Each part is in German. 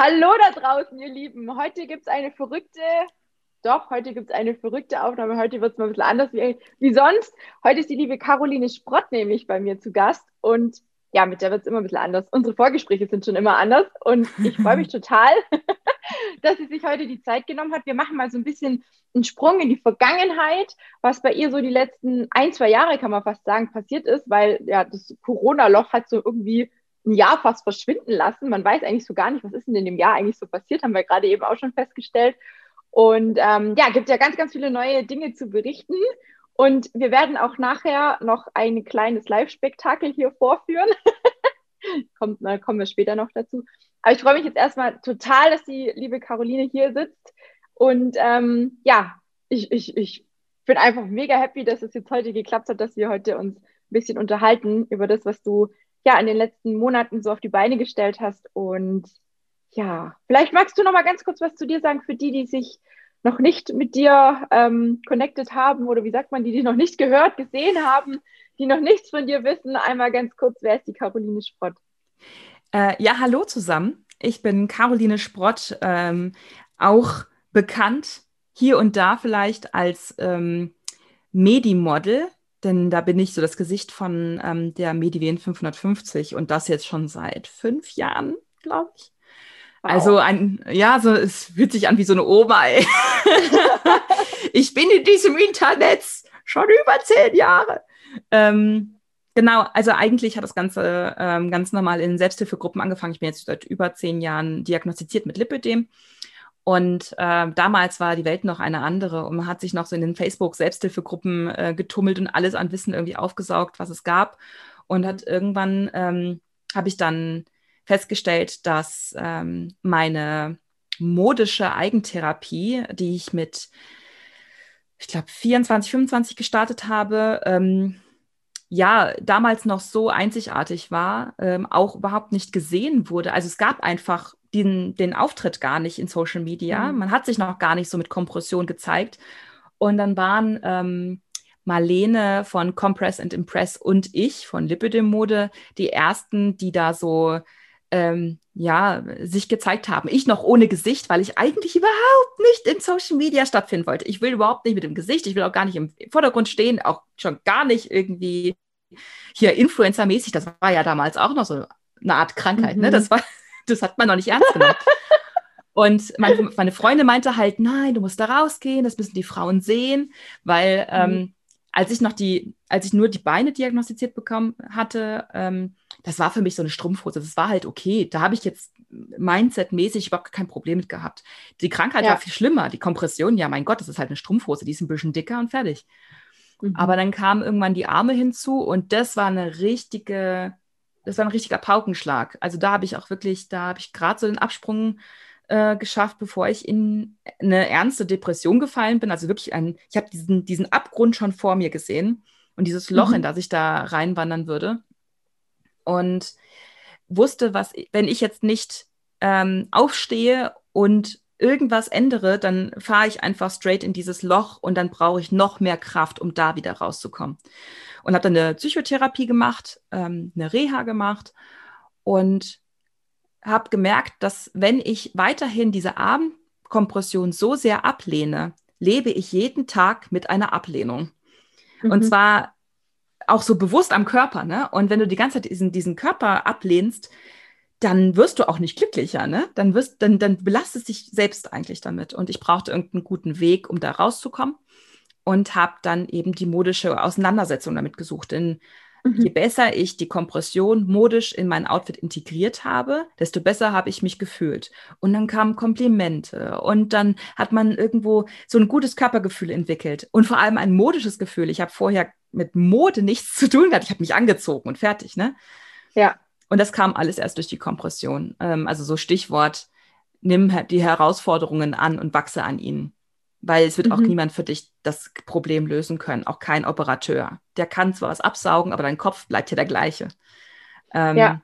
Hallo da draußen, ihr Lieben. Heute gibt es eine verrückte, doch, heute gibt es eine verrückte Aufnahme. Heute wird es mal ein bisschen anders wie, wie sonst. Heute ist die liebe Caroline Sprott nämlich bei mir zu Gast und ja, mit der wird es immer ein bisschen anders. Unsere Vorgespräche sind schon immer anders und ich freue mich total, dass sie sich heute die Zeit genommen hat. Wir machen mal so ein bisschen einen Sprung in die Vergangenheit, was bei ihr so die letzten ein, zwei Jahre, kann man fast sagen, passiert ist, weil ja das Corona-Loch hat so irgendwie ein Jahr fast verschwinden lassen. Man weiß eigentlich so gar nicht, was ist denn in dem Jahr eigentlich so passiert, haben wir gerade eben auch schon festgestellt. Und ähm, ja, gibt ja ganz, ganz viele neue Dinge zu berichten. Und wir werden auch nachher noch ein kleines Live-Spektakel hier vorführen. Kommt, na, kommen wir später noch dazu. Aber ich freue mich jetzt erstmal total, dass die liebe Caroline hier sitzt. Und ähm, ja, ich, ich, ich bin einfach mega happy, dass es jetzt heute geklappt hat, dass wir heute uns ein bisschen unterhalten über das, was du ja in den letzten Monaten so auf die Beine gestellt hast. Und ja, vielleicht magst du noch mal ganz kurz was zu dir sagen für die, die sich noch nicht mit dir ähm, connected haben oder wie sagt man, die dich noch nicht gehört, gesehen haben, die noch nichts von dir wissen. Einmal ganz kurz, wer ist die Caroline Sprott? Äh, ja, hallo zusammen. Ich bin Caroline Sprott, ähm, auch bekannt hier und da vielleicht als ähm, Medi-Model denn da bin ich so das Gesicht von ähm, der Mediven 550 und das jetzt schon seit fünf Jahren, glaube ich. Wow. Also ein, ja, so, es fühlt sich an wie so eine Oma. Ey. ich bin in diesem Internet schon über zehn Jahre. Ähm, genau, also eigentlich hat das Ganze ähm, ganz normal in Selbsthilfegruppen angefangen. Ich bin jetzt seit über zehn Jahren diagnostiziert mit Lipödem und äh, damals war die Welt noch eine andere und man hat sich noch so in den Facebook-Selbsthilfegruppen äh, getummelt und alles an Wissen irgendwie aufgesaugt, was es gab. Und hat irgendwann ähm, habe ich dann festgestellt, dass ähm, meine modische Eigentherapie, die ich mit, ich glaube, 24, 25 gestartet habe, ähm, ja, damals noch so einzigartig war, ähm, auch überhaupt nicht gesehen wurde. Also es gab einfach den, den Auftritt gar nicht in Social Media. Mhm. Man hat sich noch gar nicht so mit Kompression gezeigt. Und dann waren ähm, Marlene von Compress and Impress und ich von Lipidem Mode die ersten, die da so ähm, ja, sich gezeigt haben. Ich noch ohne Gesicht, weil ich eigentlich überhaupt nicht in Social Media stattfinden wollte. Ich will überhaupt nicht mit dem Gesicht, ich will auch gar nicht im Vordergrund stehen, auch schon gar nicht irgendwie hier Influencer-mäßig. Das war ja damals auch noch so eine Art Krankheit, ne? mhm. ne? Das war das hat man noch nicht ernst genommen. Und meine, meine Freundin meinte halt, nein, du musst da rausgehen, das müssen die Frauen sehen, weil ähm, mhm. als ich noch die, als ich nur die Beine diagnostiziert bekommen hatte, ähm, das war für mich so eine Strumpfhose. Das war halt okay. Da habe ich jetzt Mindset-mäßig überhaupt kein Problem mit gehabt. Die Krankheit ja. war viel schlimmer. Die Kompression, ja, mein Gott, das ist halt eine Strumpfhose, die ist ein bisschen dicker und fertig. Mhm. Aber dann kamen irgendwann die Arme hinzu und das war eine richtige das war ein richtiger Paukenschlag. Also da habe ich auch wirklich, da habe ich gerade so den Absprung äh, geschafft, bevor ich in eine ernste Depression gefallen bin. Also wirklich ein, ich habe diesen, diesen Abgrund schon vor mir gesehen und dieses Loch, mhm. in das ich da reinwandern würde. Und wusste, was, wenn ich jetzt nicht ähm, aufstehe und irgendwas ändere, dann fahre ich einfach straight in dieses Loch und dann brauche ich noch mehr Kraft, um da wieder rauszukommen und habe dann eine Psychotherapie gemacht, ähm, eine Reha gemacht und habe gemerkt, dass wenn ich weiterhin diese Abendkompression so sehr ablehne, lebe ich jeden Tag mit einer Ablehnung. Mhm. Und zwar auch so bewusst am Körper. Ne? Und wenn du die ganze Zeit diesen, diesen Körper ablehnst, dann wirst du auch nicht glücklicher, ne? Dann wirst, dann, dann belastest dich selbst eigentlich damit. Und ich brauchte irgendeinen guten Weg, um da rauszukommen und habe dann eben die modische Auseinandersetzung damit gesucht. Denn mhm. je besser ich die Kompression modisch in mein Outfit integriert habe, desto besser habe ich mich gefühlt. Und dann kamen Komplimente und dann hat man irgendwo so ein gutes Körpergefühl entwickelt und vor allem ein modisches Gefühl. Ich habe vorher mit Mode nichts zu tun gehabt. Ich habe mich angezogen und fertig, ne? Ja. Und das kam alles erst durch die Kompression. Ähm, also so Stichwort, nimm die Herausforderungen an und wachse an ihnen weil es wird mhm. auch niemand für dich das Problem lösen können, auch kein Operateur. Der kann zwar was absaugen, aber dein Kopf bleibt ja der gleiche. Ähm, ja.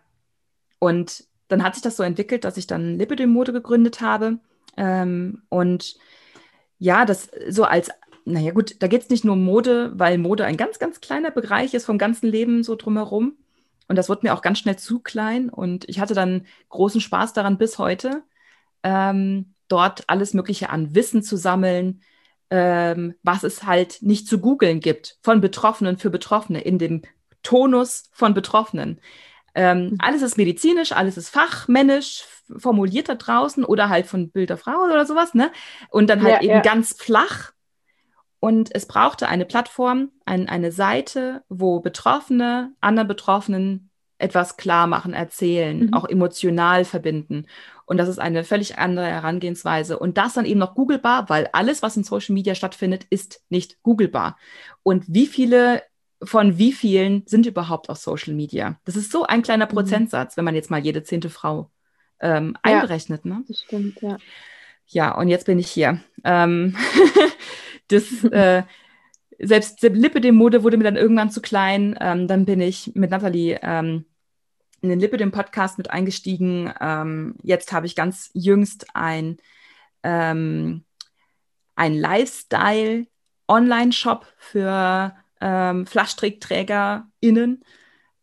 Und dann hat sich das so entwickelt, dass ich dann Lipidem-Mode gegründet habe. Ähm, und ja, das so als, naja gut, da geht es nicht nur um Mode, weil Mode ein ganz, ganz kleiner Bereich ist vom ganzen Leben so drumherum. Und das wurde mir auch ganz schnell zu klein. Und ich hatte dann großen Spaß daran bis heute. ähm, dort alles Mögliche an Wissen zu sammeln, ähm, was es halt nicht zu googeln gibt von Betroffenen für Betroffene in dem Tonus von Betroffenen. Ähm, mhm. alles ist medizinisch, alles ist fachmännisch formuliert da draußen oder halt von Bilder Frau oder sowas, ne? Und dann halt ja, eben ja. ganz flach. Und es brauchte eine Plattform, ein, eine Seite, wo Betroffene anderen Betroffenen etwas klar machen, erzählen, mhm. auch emotional verbinden. Und das ist eine völlig andere Herangehensweise. Und das dann eben noch googlebar, weil alles, was in Social Media stattfindet, ist nicht googlebar. Und wie viele von wie vielen sind überhaupt auf Social Media? Das ist so ein kleiner mhm. Prozentsatz, wenn man jetzt mal jede zehnte Frau ähm, ja, einberechnet. Ne? Das stimmt, ja. Ja, und jetzt bin ich hier. Ähm, das, äh, selbst Lippe dem Mode wurde mir dann irgendwann zu klein. Ähm, dann bin ich mit Nathalie ähm, in den Lippe dem Podcast mit eingestiegen. Ähm, jetzt habe ich ganz jüngst ein, ähm, ein Lifestyle Online-Shop für ähm, FlaschtrickträgerInnen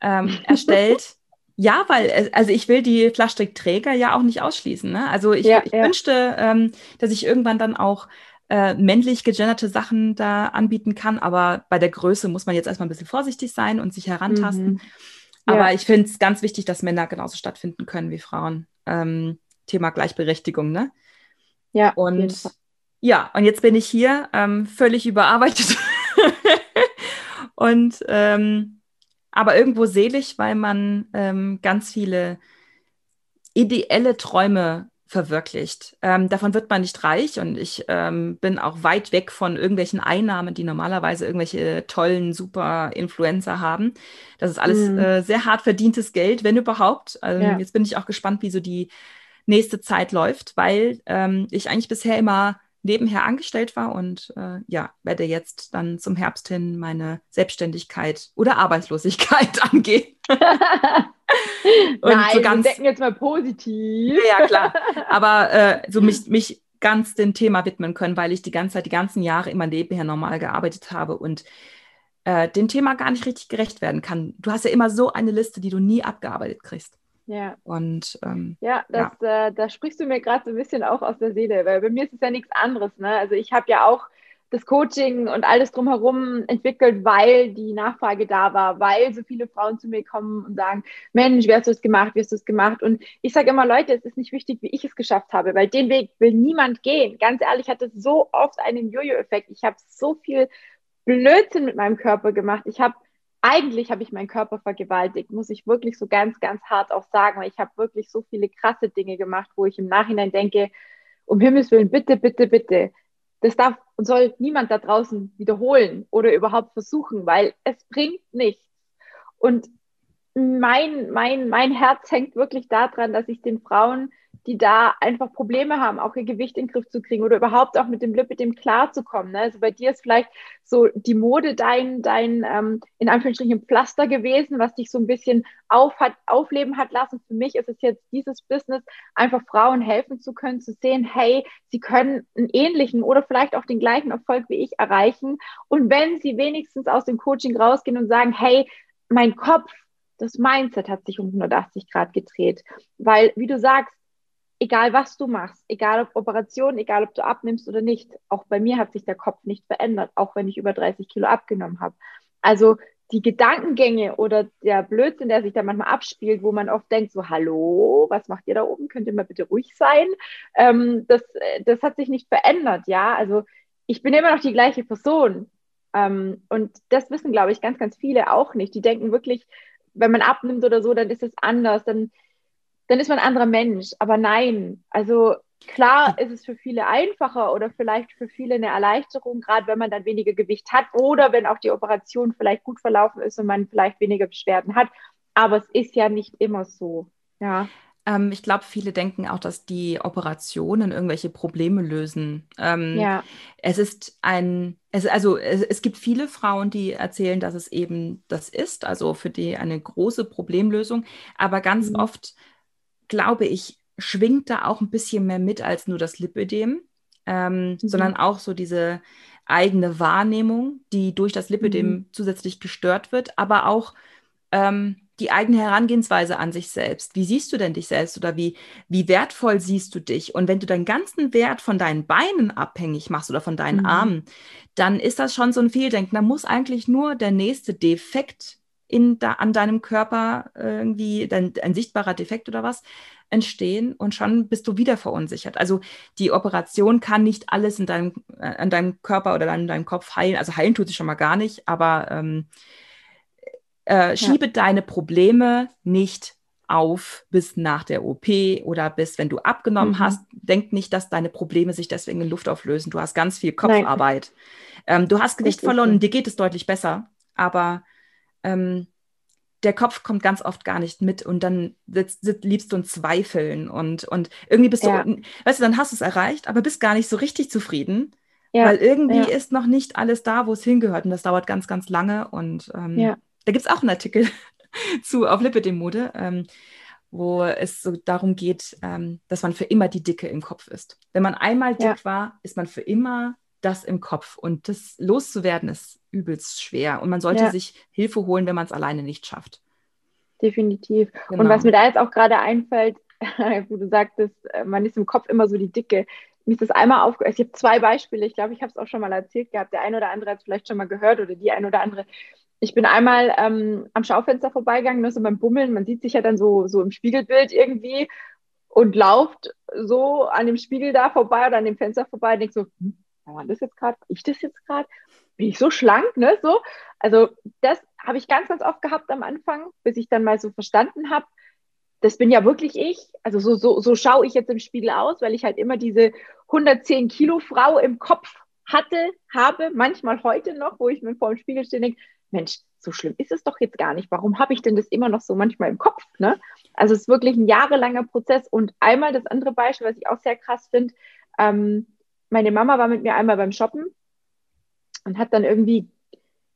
ähm, erstellt. Ja, weil, also ich will die Flaschtrickträger ja auch nicht ausschließen. Ne? Also ich, ja, ich ja. wünschte, ähm, dass ich irgendwann dann auch äh, männlich gegenderte Sachen da anbieten kann, aber bei der Größe muss man jetzt erstmal ein bisschen vorsichtig sein und sich herantasten. Mhm. Ja. Aber ich finde es ganz wichtig, dass Männer genauso stattfinden können wie Frauen. Ähm, Thema Gleichberechtigung, ne? Ja. Und ja, und jetzt bin ich hier ähm, völlig überarbeitet. und ähm, aber irgendwo selig, weil man ähm, ganz viele ideelle Träume verwirklicht. Ähm, davon wird man nicht reich und ich ähm, bin auch weit weg von irgendwelchen Einnahmen, die normalerweise irgendwelche tollen, super Influencer haben. Das ist alles mhm. äh, sehr hart verdientes Geld, wenn überhaupt. Also ja. Jetzt bin ich auch gespannt, wie so die nächste Zeit läuft, weil ähm, ich eigentlich bisher immer nebenher angestellt war und äh, ja, werde jetzt dann zum Herbst hin meine Selbstständigkeit oder Arbeitslosigkeit angehen. Nein, so ganz, wir denken jetzt mal positiv. Ja, klar. Aber äh, so mich, mich ganz dem Thema widmen können, weil ich die ganze Zeit, die ganzen Jahre immer nebenher normal gearbeitet habe und äh, dem Thema gar nicht richtig gerecht werden kann. Du hast ja immer so eine Liste, die du nie abgearbeitet kriegst. Ja. Und ähm, ja, das, ja. Äh, da sprichst du mir gerade so ein bisschen auch aus der Seele, weil bei mir ist es ja nichts anderes. Ne? Also ich habe ja auch das Coaching und alles drumherum entwickelt, weil die Nachfrage da war, weil so viele Frauen zu mir kommen und sagen, Mensch, wie hast du es gemacht, wie hast du es gemacht? Und ich sage immer, Leute, es ist nicht wichtig, wie ich es geschafft habe, weil den Weg will niemand gehen. Ganz ehrlich, ich hatte so oft einen Jojo-Effekt. Ich habe so viel Blödsinn mit meinem Körper gemacht. Ich habe eigentlich habe ich meinen Körper vergewaltigt, muss ich wirklich so ganz, ganz hart auch sagen, ich habe wirklich so viele krasse Dinge gemacht, wo ich im Nachhinein denke, um Himmels Willen, bitte, bitte, bitte. Das darf und soll niemand da draußen wiederholen oder überhaupt versuchen, weil es bringt nichts. Und mein, mein, mein Herz hängt wirklich daran, dass ich den Frauen die da einfach Probleme haben, auch ihr Gewicht in den Griff zu kriegen oder überhaupt auch mit dem Lipidem klarzukommen. Ne? Also bei dir ist vielleicht so die Mode dein, dein ähm, in Anführungsstrichen Pflaster gewesen, was dich so ein bisschen auf hat, aufleben hat lassen. Für mich ist es jetzt dieses Business, einfach Frauen helfen zu können, zu sehen, hey, sie können einen ähnlichen oder vielleicht auch den gleichen Erfolg wie ich erreichen. Und wenn sie wenigstens aus dem Coaching rausgehen und sagen, hey, mein Kopf, das Mindset hat sich um 180 Grad gedreht. Weil, wie du sagst, egal was du machst, egal ob Operation, egal ob du abnimmst oder nicht, auch bei mir hat sich der Kopf nicht verändert, auch wenn ich über 30 Kilo abgenommen habe. Also die Gedankengänge oder der Blödsinn, der sich da manchmal abspielt, wo man oft denkt, so, hallo, was macht ihr da oben? Könnt ihr mal bitte ruhig sein? Ähm, das, das hat sich nicht verändert, ja. Also ich bin immer noch die gleiche Person. Ähm, und das wissen, glaube ich, ganz, ganz viele auch nicht. Die denken wirklich, wenn man abnimmt oder so, dann ist es anders. Dann dann ist man ein anderer Mensch. Aber nein, also klar ist es für viele einfacher oder vielleicht für viele eine Erleichterung, gerade wenn man dann weniger Gewicht hat oder wenn auch die Operation vielleicht gut verlaufen ist und man vielleicht weniger Beschwerden hat. Aber es ist ja nicht immer so. Ja. Ähm, ich glaube, viele denken auch, dass die Operationen irgendwelche Probleme lösen. Ähm, ja. Es ist ein, es, also es, es, gibt viele Frauen, die erzählen, dass es eben das ist, also für die eine große Problemlösung. Aber ganz mhm. oft glaube ich, schwingt da auch ein bisschen mehr mit als nur das Lipödem, ähm, mhm. sondern auch so diese eigene Wahrnehmung, die durch das Lipödem mhm. zusätzlich gestört wird, aber auch ähm, die eigene Herangehensweise an sich selbst. Wie siehst du denn dich selbst oder wie, wie wertvoll siehst du dich? Und wenn du deinen ganzen Wert von deinen Beinen abhängig machst oder von deinen mhm. Armen, dann ist das schon so ein Fehldenken. Da muss eigentlich nur der nächste Defekt in da, an deinem Körper irgendwie, dein, ein sichtbarer Defekt oder was, entstehen und schon bist du wieder verunsichert. Also die Operation kann nicht alles in deinem, äh, an deinem Körper oder in deinem Kopf heilen. Also heilen tut sie schon mal gar nicht, aber ähm, äh, schiebe ja. deine Probleme nicht auf bis nach der OP oder bis, wenn du abgenommen mhm. hast. Denk nicht, dass deine Probleme sich deswegen in Luft auflösen. Du hast ganz viel Kopfarbeit. Ähm, du hast Gewicht verloren, dir geht es deutlich besser, aber ähm, der Kopf kommt ganz oft gar nicht mit und dann sitzt, sitzt, liebst du in Zweifeln und, und irgendwie bist ja. du, weißt du, dann hast du es erreicht, aber bist gar nicht so richtig zufrieden, ja. weil irgendwie ja. ist noch nicht alles da, wo es hingehört und das dauert ganz, ganz lange und ähm, da gibt es auch einen Artikel zu auf Lipidem-Mode, ähm, wo es so darum geht, ähm, dass man für immer die Dicke im Kopf ist. Wenn man einmal dick war, ist man für immer das im Kopf und das loszuwerden ist übelst schwer. Und man sollte ja. sich Hilfe holen, wenn man es alleine nicht schafft. Definitiv. Genau. Und was mir da jetzt auch gerade einfällt, wo du sagtest, äh, man ist im Kopf immer so die Dicke. Mir ist das einmal aufgehört. Ich habe zwei Beispiele. Ich glaube, ich habe es auch schon mal erzählt gehabt. Der eine oder andere hat es vielleicht schon mal gehört oder die eine oder andere. Ich bin einmal ähm, am Schaufenster vorbeigegangen, nur so beim Bummeln. Man sieht sich ja dann so, so im Spiegelbild irgendwie und lauft so an dem Spiegel da vorbei oder an dem Fenster vorbei und denkt so, hm, war das jetzt gerade? Ich das jetzt gerade? bin ich so schlank, ne? So. Also das habe ich ganz, ganz oft gehabt am Anfang, bis ich dann mal so verstanden habe, das bin ja wirklich ich. Also so, so, so schaue ich jetzt im Spiegel aus, weil ich halt immer diese 110 Kilo Frau im Kopf hatte, habe, manchmal heute noch, wo ich mir vor dem Spiegel stehe und denke, Mensch, so schlimm ist es doch jetzt gar nicht. Warum habe ich denn das immer noch so manchmal im Kopf? Ne? Also es ist wirklich ein jahrelanger Prozess. Und einmal das andere Beispiel, was ich auch sehr krass finde, ähm, meine Mama war mit mir einmal beim Shoppen und hat dann irgendwie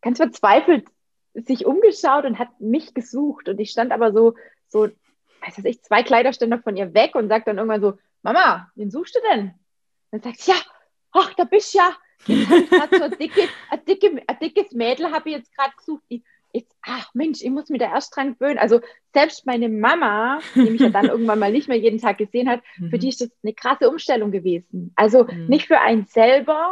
ganz verzweifelt sich umgeschaut und hat mich gesucht. Und ich stand aber so, so, weiß was ich, zwei Kleiderständer von ihr weg und sagt dann irgendwann so, Mama, wen suchst du denn? Und dann sagt sie, ja, ach, da bist du ja. So ein, dicke, ein, dicke, ein dickes Mädel habe ich jetzt gerade gesucht. Die, jetzt, ach Mensch, ich muss mich da erst dran gewöhnen. Also selbst meine Mama, die mich ja dann irgendwann mal nicht mehr jeden Tag gesehen hat, mhm. für die ist das eine krasse Umstellung gewesen. Also mhm. nicht für einen selber,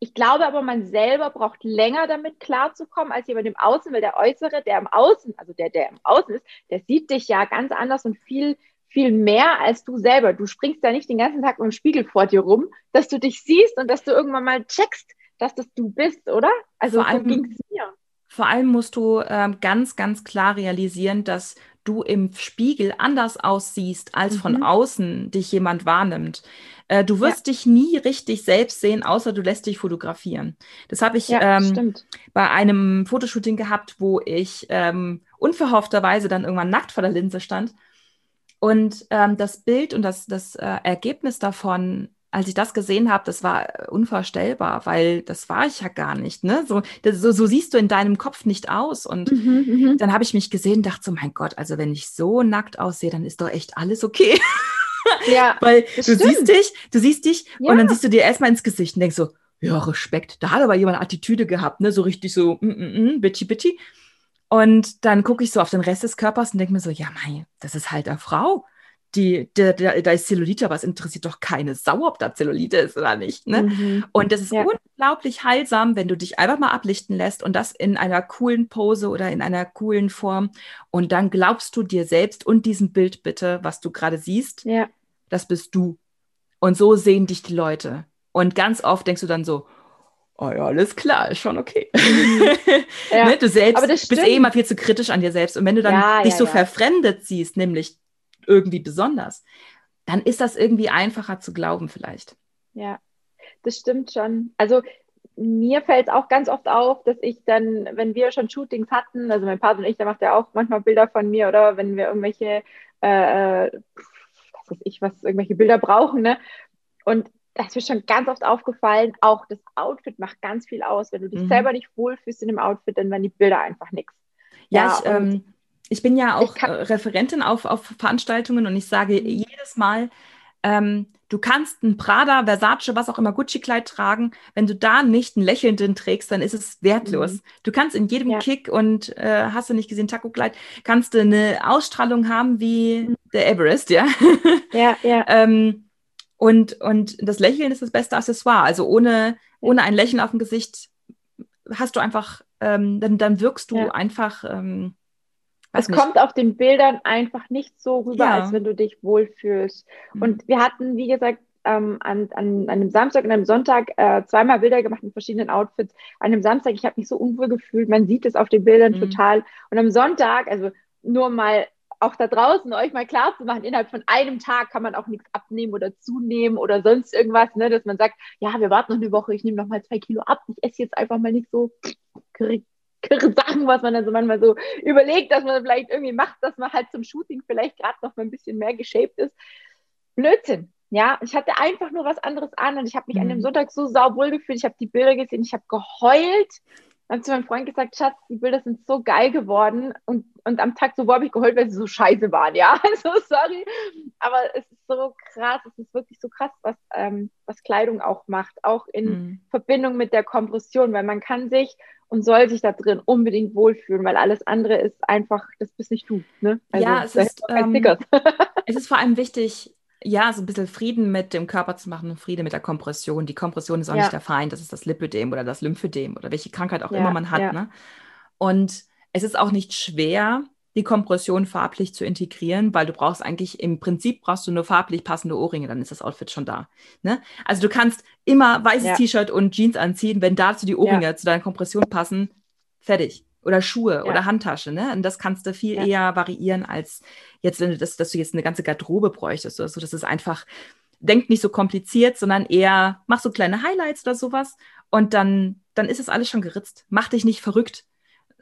ich glaube aber, man selber braucht länger damit klarzukommen als jemand im Außen, weil der Äußere, der im Außen, also der, der im Außen ist, der sieht dich ja ganz anders und viel, viel mehr als du selber. Du springst ja nicht den ganzen Tag mit dem Spiegel vor dir rum, dass du dich siehst und dass du irgendwann mal checkst, dass das du bist, oder? Also vor allem, so ging es mir. Vor allem musst du ähm, ganz, ganz klar realisieren, dass du im Spiegel anders aussiehst, als mhm. von außen dich jemand wahrnimmt. Äh, du wirst ja. dich nie richtig selbst sehen, außer du lässt dich fotografieren. Das habe ich ja, ähm, bei einem Fotoshooting gehabt, wo ich ähm, unverhoffterweise dann irgendwann nackt vor der Linse stand. Und ähm, das Bild und das, das äh, Ergebnis davon als ich das gesehen habe, das war unvorstellbar, weil das war ich ja gar nicht. Ne? So, das, so, so siehst du in deinem Kopf nicht aus. Und mhm, mhm. dann habe ich mich gesehen und dachte so, mein Gott, also wenn ich so nackt aussehe, dann ist doch echt alles okay. Ja, weil du stimmt. siehst dich, du siehst dich ja. und dann siehst du dir erstmal ins Gesicht und denkst so, ja, Respekt, da hat aber jemand Attitüde gehabt, ne? So richtig so, mm, mm, mm, bitchy, bitchy. Und dann gucke ich so auf den Rest des Körpers und denke mir so, ja, mei, das ist halt eine Frau die, da, ist Zellulite, aber es interessiert doch keine Sau, ob da Zellulite ist oder nicht. Ne? Mhm. Und das ist ja. unglaublich heilsam, wenn du dich einfach mal ablichten lässt und das in einer coolen Pose oder in einer coolen Form. Und dann glaubst du dir selbst und diesem Bild bitte, was du gerade siehst, ja. das bist du. Und so sehen dich die Leute. Und ganz oft denkst du dann so, oh ja, alles klar, ist schon okay. Mhm. Ja. ne? Du selbst bist eh immer viel zu kritisch an dir selbst. Und wenn du dann ja, dich ja, so verfremdet siehst, nämlich irgendwie besonders, dann ist das irgendwie einfacher zu glauben vielleicht. Ja, das stimmt schon. Also mir fällt es auch ganz oft auf, dass ich dann, wenn wir schon Shootings hatten, also mein Partner und ich, der macht ja auch manchmal Bilder von mir oder wenn wir irgendwelche, äh, äh was weiß ich, was, irgendwelche Bilder brauchen, ne? Und das ist mir schon ganz oft aufgefallen, auch das Outfit macht ganz viel aus. Wenn du dich mhm. selber nicht wohlfühlst in dem Outfit, dann werden die Bilder einfach nichts. Ja, ja, ich, ähm, ich bin ja auch äh, Referentin auf, auf Veranstaltungen und ich sage mhm. jedes Mal, ähm, du kannst ein Prada, Versace, was auch immer, Gucci-Kleid tragen. Wenn du da nicht einen lächelnden trägst, dann ist es wertlos. Mhm. Du kannst in jedem ja. Kick und äh, hast du nicht gesehen, Taco-Kleid, kannst du eine Ausstrahlung haben wie mhm. der Everest, ja. Ja, ja. ähm, und, und das Lächeln ist das beste Accessoire. Also ohne, ohne ein Lächeln auf dem Gesicht hast du einfach, ähm, dann, dann wirkst du ja. einfach. Ähm, es nicht. kommt auf den Bildern einfach nicht so rüber, ja. als wenn du dich wohlfühlst. Mhm. Und wir hatten, wie gesagt, ähm, an, an, an einem Samstag und einem Sonntag äh, zweimal Bilder gemacht in verschiedenen Outfits. An einem Samstag, ich habe mich so unwohl gefühlt, man sieht es auf den Bildern mhm. total. Und am Sonntag, also nur mal auch da draußen euch mal klar zu machen, innerhalb von einem Tag kann man auch nichts abnehmen oder zunehmen oder sonst irgendwas, ne, dass man sagt, ja, wir warten noch eine Woche, ich nehme noch mal zwei Kilo ab, ich esse jetzt einfach mal nicht so Sachen, was man dann so manchmal so überlegt, dass man vielleicht irgendwie macht, dass man halt zum Shooting vielleicht gerade noch mal ein bisschen mehr geshaped ist. Blödsinn. Ja, ich hatte einfach nur was anderes an und ich habe mich mhm. an dem mhm. Sonntag so sauwohl gefühlt. Ich habe die Bilder gesehen, ich habe geheult habe zu meinem Freund gesagt, Schatz, die Bilder sind so geil geworden. Und, und am Tag so habe ich geheult, weil sie so scheiße waren, ja, also sorry, aber es ist so krass, es ist wirklich so krass, was, ähm, was Kleidung auch macht, auch in mhm. Verbindung mit der Kompression, weil man kann sich und soll sich da drin unbedingt wohlfühlen, weil alles andere ist einfach, das bist nicht du, ne? Also, ja, es ist, ähm, es ist vor allem wichtig, ja, so ein bisschen Frieden mit dem Körper zu machen und Frieden mit der Kompression. Die Kompression ist auch ja. nicht der Feind, das ist das Lipödem oder das Lymphödem oder welche Krankheit auch ja, immer man hat. Ja. Ne? Und es ist auch nicht schwer, die Kompression farblich zu integrieren, weil du brauchst eigentlich, im Prinzip brauchst du nur farblich passende Ohrringe, dann ist das Outfit schon da. Ne? Also du kannst immer weißes T-Shirt und Jeans anziehen, wenn dazu die Ohrringe zu deiner Kompression passen, fertig oder Schuhe ja. oder Handtasche, ne? Und das kannst du viel ja. eher variieren als jetzt, wenn du das, dass du jetzt eine ganze Garderobe bräuchtest oder so. Das ist einfach, denk nicht so kompliziert, sondern eher mach so kleine Highlights oder sowas und dann, dann ist es alles schon geritzt. Mach dich nicht verrückt.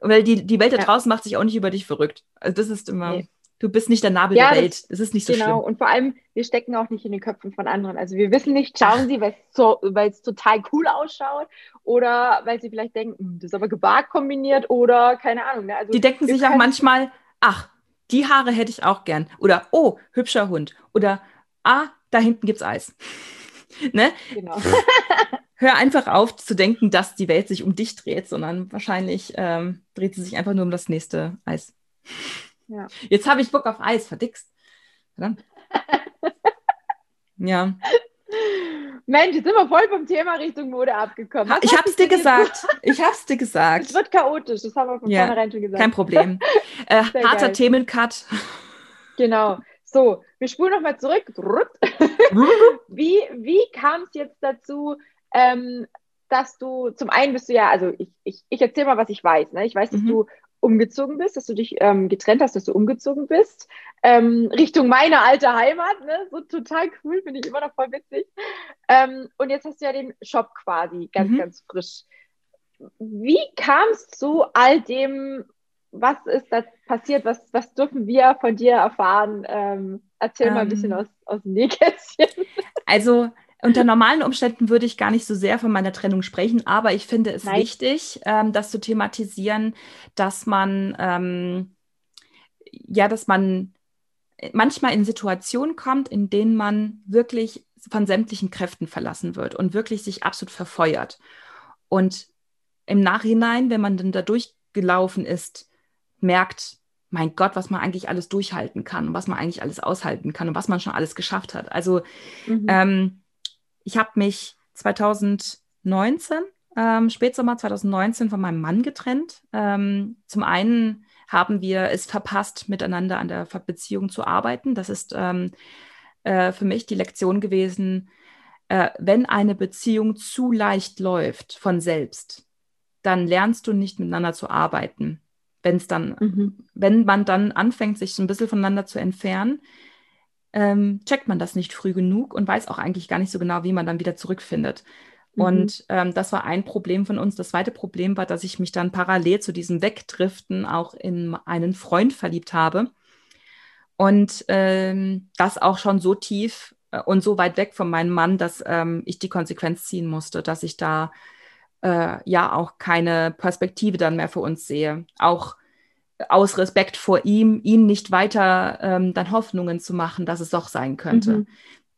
Weil die, die Welt da draußen macht sich auch nicht über dich verrückt. Also das ist immer. Nee. Du bist nicht der Nabel ja, der Welt. Es ist nicht so genau. schlimm. Genau. Und vor allem, wir stecken auch nicht in den Köpfen von anderen. Also wir wissen nicht, schauen sie, weil es so, total cool ausschaut oder weil sie vielleicht denken, hm, das ist aber gebark kombiniert oder keine Ahnung. Ne? Also die denken sich auch manchmal, ach, die Haare hätte ich auch gern. Oder, oh, hübscher Hund. Oder, ah, da hinten gibt's Eis. ne? Genau. Hör einfach auf zu denken, dass die Welt sich um dich dreht, sondern wahrscheinlich ähm, dreht sie sich einfach nur um das nächste Eis. Ja. Jetzt habe ich Bock auf Eis, verdickst. ja. Mensch, jetzt sind wir voll vom Thema Richtung Mode abgekommen. Ha, ich habe es dir gesagt. Ich habe es dir gesagt. Es wird chaotisch, das haben wir von ja, vornherein schon gesagt. Kein Problem. Äh, harter geil. Themencut. Genau. So, wir spulen nochmal zurück. wie wie kam es jetzt dazu, ähm, dass du, zum einen bist du ja, also ich, ich, ich erzähle mal, was ich weiß. Ne? Ich weiß, dass mhm. du umgezogen bist, dass du dich ähm, getrennt hast, dass du umgezogen bist, ähm, Richtung meine alte Heimat, ne? so total cool, finde ich immer noch voll witzig. Ähm, und jetzt hast du ja den Shop quasi ganz, mhm. ganz frisch. Wie kam es zu all dem, was ist da passiert, was, was dürfen wir von dir erfahren? Ähm, erzähl mal ein bisschen ähm. aus, aus dem Nähkästchen. Also unter normalen Umständen würde ich gar nicht so sehr von meiner Trennung sprechen, aber ich finde es Nein. wichtig, ähm, das zu thematisieren, dass man, ähm, ja, dass man manchmal in Situationen kommt, in denen man wirklich von sämtlichen Kräften verlassen wird und wirklich sich absolut verfeuert. Und im Nachhinein, wenn man dann da durchgelaufen ist, merkt, mein Gott, was man eigentlich alles durchhalten kann und was man eigentlich alles aushalten kann und was man schon alles geschafft hat. Also mhm. ähm, ich habe mich 2019, ähm, Spätsommer 2019, von meinem Mann getrennt. Ähm, zum einen haben wir es verpasst, miteinander an der Beziehung zu arbeiten. Das ist ähm, äh, für mich die Lektion gewesen, äh, wenn eine Beziehung zu leicht läuft von selbst, dann lernst du nicht miteinander zu arbeiten. Wenn's dann, mhm. wenn man dann anfängt, sich so ein bisschen voneinander zu entfernen, ähm, checkt man das nicht früh genug und weiß auch eigentlich gar nicht so genau, wie man dann wieder zurückfindet. Mhm. Und ähm, das war ein Problem von uns. Das zweite Problem war, dass ich mich dann parallel zu diesem Wegdriften auch in einen Freund verliebt habe. Und ähm, das auch schon so tief äh, und so weit weg von meinem Mann, dass ähm, ich die Konsequenz ziehen musste, dass ich da äh, ja auch keine Perspektive dann mehr für uns sehe. Auch aus Respekt vor ihm, ihn nicht weiter ähm, dann Hoffnungen zu machen, dass es doch sein könnte. Mhm.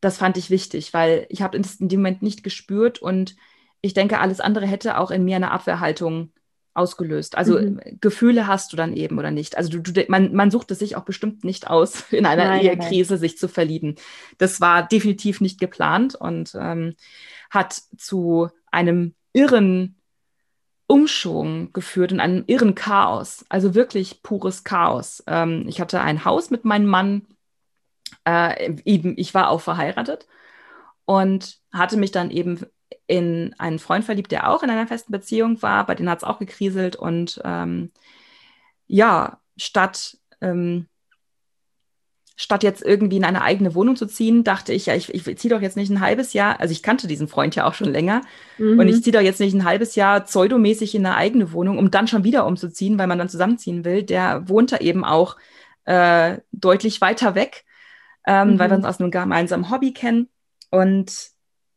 das fand ich wichtig, weil ich habe es in dem Moment nicht gespürt und ich denke, alles andere hätte auch in mir eine Abwehrhaltung ausgelöst. Also mhm. Gefühle hast du dann eben oder nicht. Also du, du, man, man sucht es sich auch bestimmt nicht aus, in einer nein, Ehekrise nein. sich zu verlieben. Das war definitiv nicht geplant und ähm, hat zu einem irren Umschwung geführt und einem irren Chaos. Also wirklich pures Chaos. Ähm, ich hatte ein Haus mit meinem Mann. Äh, eben, ich war auch verheiratet und hatte mich dann eben in einen Freund verliebt, der auch in einer festen Beziehung war, bei denen hat es auch gekriselt und ähm, ja, statt, ähm, statt jetzt irgendwie in eine eigene Wohnung zu ziehen, dachte ich, ja, ich, ich ziehe doch jetzt nicht ein halbes Jahr, also ich kannte diesen Freund ja auch schon länger mhm. und ich ziehe doch jetzt nicht ein halbes Jahr pseudomäßig in eine eigene Wohnung, um dann schon wieder umzuziehen, weil man dann zusammenziehen will. Der wohnt da eben auch äh, deutlich weiter weg, ähm, mhm. weil wir uns aus einem gemeinsamen Hobby kennen und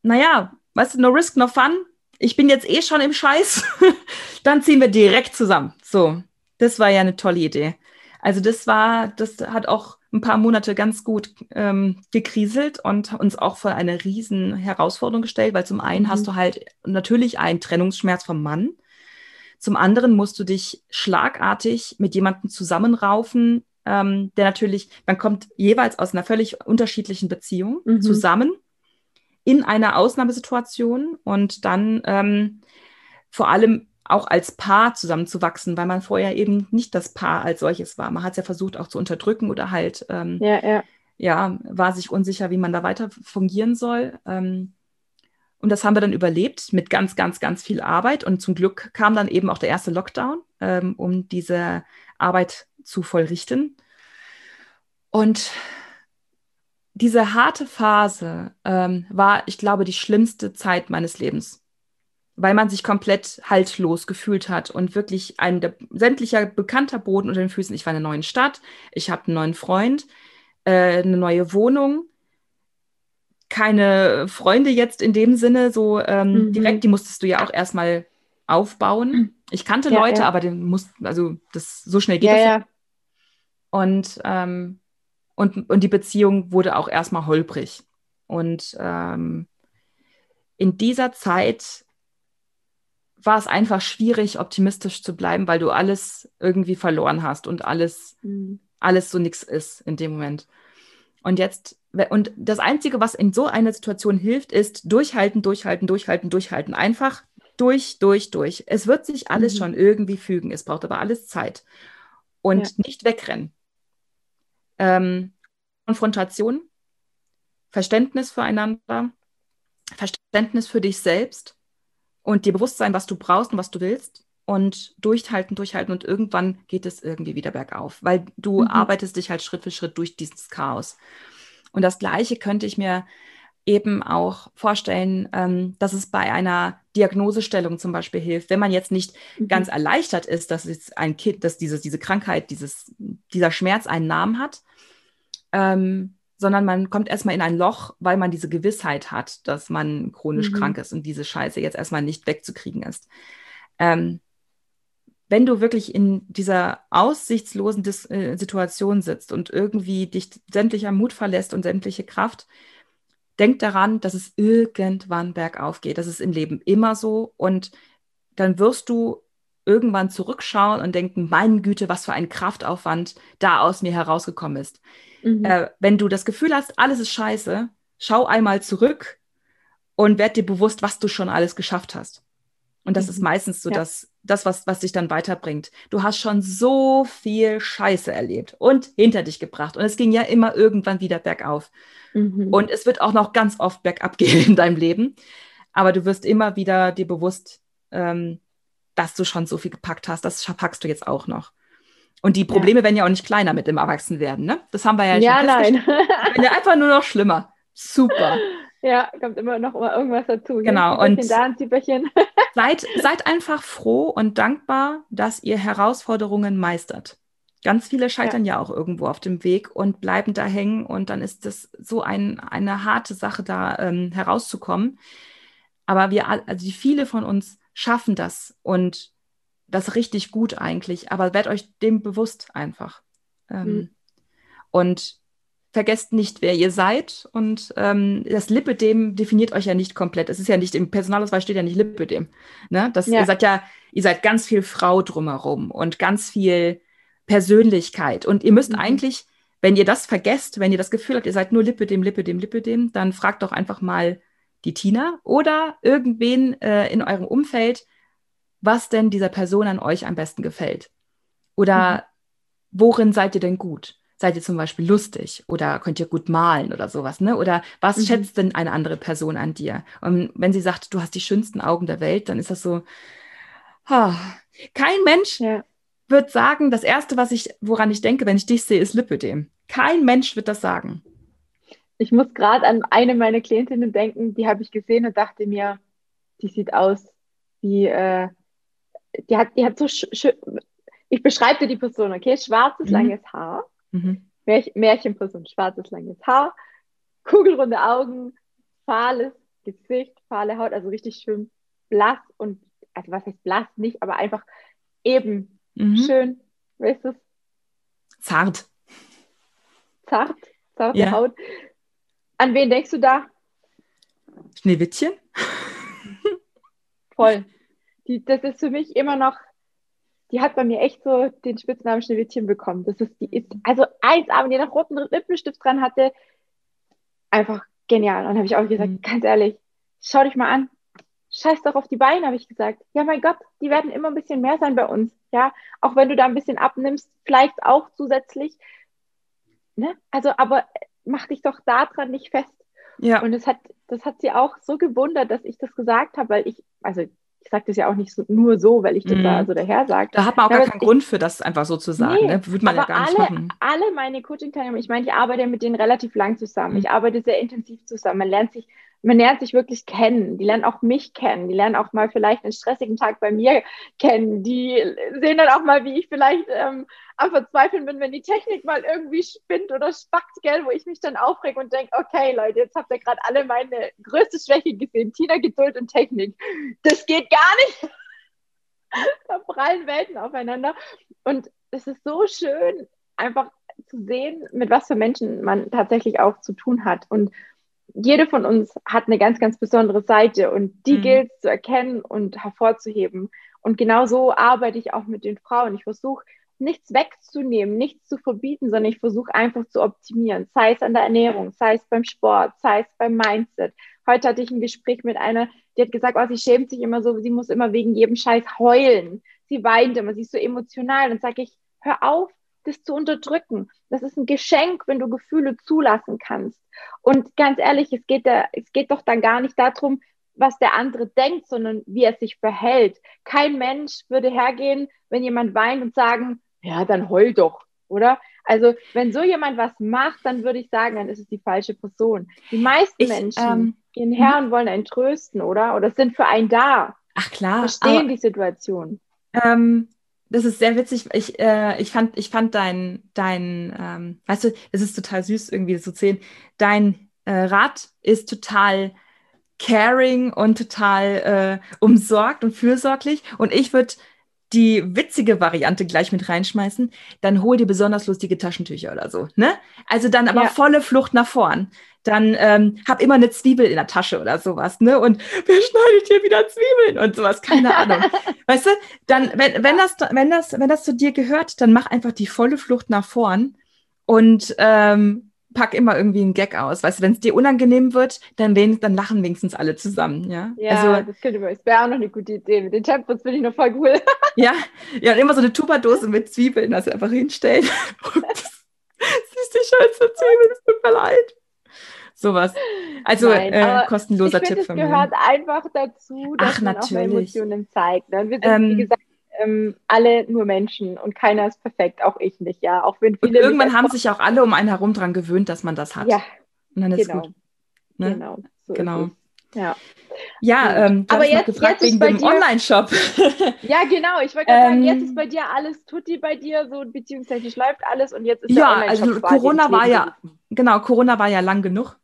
naja, weißt du, no risk, no fun. Ich bin jetzt eh schon im Scheiß. Dann ziehen wir direkt zusammen. So, das war ja eine tolle Idee. Also das war, das hat auch ein paar Monate ganz gut ähm, gekriselt und uns auch vor eine riesen Herausforderung gestellt, weil zum einen mhm. hast du halt natürlich einen Trennungsschmerz vom Mann. Zum anderen musst du dich schlagartig mit jemandem zusammenraufen, ähm, der natürlich, man kommt jeweils aus einer völlig unterschiedlichen Beziehung mhm. zusammen in einer Ausnahmesituation und dann ähm, vor allem auch als Paar zusammenzuwachsen, weil man vorher eben nicht das Paar als solches war. Man hat es ja versucht auch zu unterdrücken oder halt, ähm, ja, ja. ja, war sich unsicher, wie man da weiter fungieren soll. Ähm, und das haben wir dann überlebt mit ganz, ganz, ganz viel Arbeit. Und zum Glück kam dann eben auch der erste Lockdown, ähm, um diese Arbeit zu vollrichten. Und diese harte Phase ähm, war, ich glaube, die schlimmste Zeit meines Lebens, weil man sich komplett haltlos gefühlt hat und wirklich ein der, sämtlicher bekannter Boden unter den Füßen. Ich war in einer neuen Stadt, ich habe einen neuen Freund, äh, eine neue Wohnung, keine Freunde jetzt in dem Sinne so ähm, mhm. direkt, die musstest du ja auch erstmal aufbauen. Ich kannte ja, Leute, ja. aber den mussten, also das so schnell geht ja, das. Ja. Und ähm, und, und die Beziehung wurde auch erstmal holprig. Und ähm, in dieser Zeit war es einfach schwierig, optimistisch zu bleiben, weil du alles irgendwie verloren hast und alles, mhm. alles so nichts ist in dem Moment. Und jetzt, und das Einzige, was in so einer Situation hilft, ist durchhalten, durchhalten, durchhalten, durchhalten. Einfach durch, durch, durch. Es wird sich alles mhm. schon irgendwie fügen. Es braucht aber alles Zeit. Und ja. nicht wegrennen ähm, Konfrontation, Verständnis füreinander, Verständnis für dich selbst und dir Bewusstsein, was du brauchst und was du willst und durchhalten, durchhalten und irgendwann geht es irgendwie wieder bergauf, weil du mhm. arbeitest dich halt Schritt für Schritt durch dieses Chaos. Und das Gleiche könnte ich mir eben auch vorstellen, ähm, dass es bei einer Diagnosestellung zum Beispiel hilft, wenn man jetzt nicht mhm. ganz erleichtert ist, dass es ein Kind, dass dieses, diese Krankheit, dieses, dieser Schmerz einen Namen hat, ähm, sondern man kommt erstmal in ein Loch, weil man diese Gewissheit hat, dass man chronisch mhm. krank ist und diese Scheiße jetzt erstmal nicht wegzukriegen ist. Ähm, wenn du wirklich in dieser aussichtslosen Dis äh, Situation sitzt und irgendwie dich sämtlicher Mut verlässt und sämtliche Kraft, denk daran, dass es irgendwann bergauf geht. Das ist im Leben immer so. Und dann wirst du irgendwann zurückschauen und denken, meine Güte, was für ein Kraftaufwand da aus mir herausgekommen ist. Mhm. Äh, wenn du das Gefühl hast, alles ist scheiße, schau einmal zurück und werd dir bewusst, was du schon alles geschafft hast. Und das mhm. ist meistens so ja. das, das was, was dich dann weiterbringt. Du hast schon so viel Scheiße erlebt und hinter dich gebracht. Und es ging ja immer irgendwann wieder bergauf. Mhm. Und es wird auch noch ganz oft bergab gehen in deinem Leben. Aber du wirst immer wieder dir bewusst, ähm, dass du schon so viel gepackt hast. Das packst du jetzt auch noch. Und die Probleme ja. werden ja auch nicht kleiner mit dem Erwachsenwerden, ne? Das haben wir ja, ja schon nein. werden ja einfach nur noch schlimmer. Super. Ja, kommt immer noch irgendwas dazu. Genau. Und da ein Zieperchen. seid, seid einfach froh und dankbar, dass ihr Herausforderungen meistert. Ganz viele scheitern ja. ja. auch irgendwo auf dem Weg und bleiben da hängen und dann ist das so ein, eine harte Sache, da ähm, herauszukommen. Aber wir, also die viele von uns schaffen das und das richtig gut eigentlich, aber werdet euch dem bewusst einfach. Ähm, mhm. Und vergesst nicht, wer ihr seid. Und ähm, das Lipidem definiert euch ja nicht komplett. Es ist ja nicht, im Personalausweis steht ja nicht Lipidem. Ne? Das, ja. Ihr seid ja, ihr seid ganz viel Frau drumherum und ganz viel Persönlichkeit. Und ihr müsst mhm. eigentlich, wenn ihr das vergesst, wenn ihr das Gefühl habt, ihr seid nur Lipidem, Lipidem, Lipidem, dann fragt doch einfach mal die Tina oder irgendwen äh, in eurem Umfeld, was denn dieser Person an euch am besten gefällt. Oder mhm. worin seid ihr denn gut? Seid ihr zum Beispiel lustig oder könnt ihr gut malen oder sowas, ne? Oder was mhm. schätzt denn eine andere Person an dir? Und wenn sie sagt, du hast die schönsten Augen der Welt, dann ist das so, ha, kein Mensch ja. wird sagen, das erste, was ich, woran ich denke, wenn ich dich sehe, ist Lipödem. Kein Mensch wird das sagen. Ich muss gerade an eine meiner Klientinnen denken, die habe ich gesehen und dachte mir, die sieht aus wie, äh, die hat, die hat so schön, ich beschreibe dir die Person, okay? Schwarzes, mhm. langes Haar Mhm. Märch Märchenperson, schwarzes, langes Haar, kugelrunde Augen, fahles Gesicht, fahle Haut, also richtig schön blass und, also was heißt blass nicht, aber einfach eben mhm. schön, weißt du? Zart. Zart, zarte ja. Haut. An wen denkst du da? Schneewittchen? Voll. Die, das ist für mich immer noch die hat bei mir echt so den Spitznamen Schneewittchen bekommen. Das ist, die ist also 1A, wenn die noch roten Lippenstift dran hatte, einfach genial. Und dann habe ich auch gesagt, mhm. ganz ehrlich, schau dich mal an. Scheiß doch auf die Beine, habe ich gesagt. Ja, mein Gott, die werden immer ein bisschen mehr sein bei uns. Ja, auch wenn du da ein bisschen abnimmst, vielleicht auch zusätzlich. Ne? Also, aber mach dich doch daran nicht fest. Ja. Und das hat, das hat sie auch so gewundert, dass ich das gesagt habe, weil ich, also ich sage das ja auch nicht so, nur so, weil ich das mm. da mhm. so daher sage. Da hat man auch ja, gar keinen ich, Grund für das einfach so zu sagen. Nee, ne? Würde man ja gar nicht alle, machen. Alle meine Coaching-Teilnehmer, ich meine, ich arbeite mit denen relativ lang zusammen. Mm. Ich arbeite sehr intensiv zusammen. Man lernt sich man lernt sich wirklich kennen. Die lernen auch mich kennen. Die lernen auch mal vielleicht einen stressigen Tag bei mir kennen. Die sehen dann auch mal, wie ich vielleicht ähm, am Verzweifeln bin, wenn die Technik mal irgendwie spinnt oder spackt, gell, wo ich mich dann aufrege und denke, okay, Leute, jetzt habt ihr gerade alle meine größte Schwäche gesehen. Tina, Geduld und Technik. Das geht gar nicht. da prallen Welten aufeinander. Und es ist so schön, einfach zu sehen, mit was für Menschen man tatsächlich auch zu tun hat. Und jede von uns hat eine ganz, ganz besondere Seite und die mhm. gilt zu erkennen und hervorzuheben. Und genau so arbeite ich auch mit den Frauen. Ich versuche nichts wegzunehmen, nichts zu verbieten, sondern ich versuche einfach zu optimieren, sei es an der Ernährung, sei es beim Sport, sei es beim Mindset. Heute hatte ich ein Gespräch mit einer, die hat gesagt, oh, sie schämt sich immer so, sie muss immer wegen jedem Scheiß heulen. Sie weint immer, sie ist so emotional. Dann sage ich, hör auf, das zu unterdrücken. Das ist ein Geschenk, wenn du Gefühle zulassen kannst. Und ganz ehrlich, es geht, da, es geht doch dann gar nicht darum, was der andere denkt, sondern wie er sich verhält. Kein Mensch würde hergehen, wenn jemand weint und sagen, ja, dann heul doch, oder? Also, wenn so jemand was macht, dann würde ich sagen, dann ist es die falsche Person. Die meisten ich, Menschen ähm, gehen her und wollen einen trösten, oder? Oder sind für einen da. Ach klar. Verstehen aber, die Situation. Ähm, das ist sehr witzig. Ich, äh, ich fand, ich fand dein, dein, ähm, weißt du, es ist total süß irgendwie so zu sehen. Dein äh, Rat ist total caring und total äh, umsorgt und fürsorglich. Und ich würde die witzige Variante gleich mit reinschmeißen, dann hol dir besonders lustige Taschentücher oder so. Ne? Also dann aber ja. volle Flucht nach vorn. Dann ähm, hab immer eine Zwiebel in der Tasche oder sowas, ne? Und wer schneidet hier wieder Zwiebeln und sowas? Keine Ahnung. weißt du, dann, wenn, wenn, das, wenn, das, wenn das zu dir gehört, dann mach einfach die volle Flucht nach vorn und ähm, pack immer irgendwie einen Gag aus. Weißt du, wenn es dir unangenehm wird, dann, dann lachen wenigstens alle zusammen, ja? Ja, also, das das wäre auch noch eine gute Idee. Mit den Tempos finde ich noch voll cool. ja, ja, und immer so eine Tupperdose mit Zwiebeln, also einfach hinstellen. das ist die schönste Zwiebel, es tut mir leid. Sowas. Also Nein, äh, kostenloser ich Tipp von mir. Es gehört einfach dazu, dass Ach, man natürlich. auch Emotionen zeigt. Ne? Wir sind, ähm, wie gesagt, ähm, alle nur Menschen und keiner ist perfekt, auch ich nicht, ja. Auch wenn viele und irgendwann haben sich auch alle um einen herum dran gewöhnt, dass man das hat. Ja. Und dann ist genau. gut. Ne? Genau. So genau. Ja. Ja, ähm, aber jetzt, gefragt jetzt wegen dem Online-Shop. ja, genau. Ich wollte gerade ähm, sagen, jetzt ist bei dir alles tutti bei dir, so beziehungsweise läuft alles und jetzt ist ja, Online-Shop also Corona war ja, genau, Corona war ja lang genug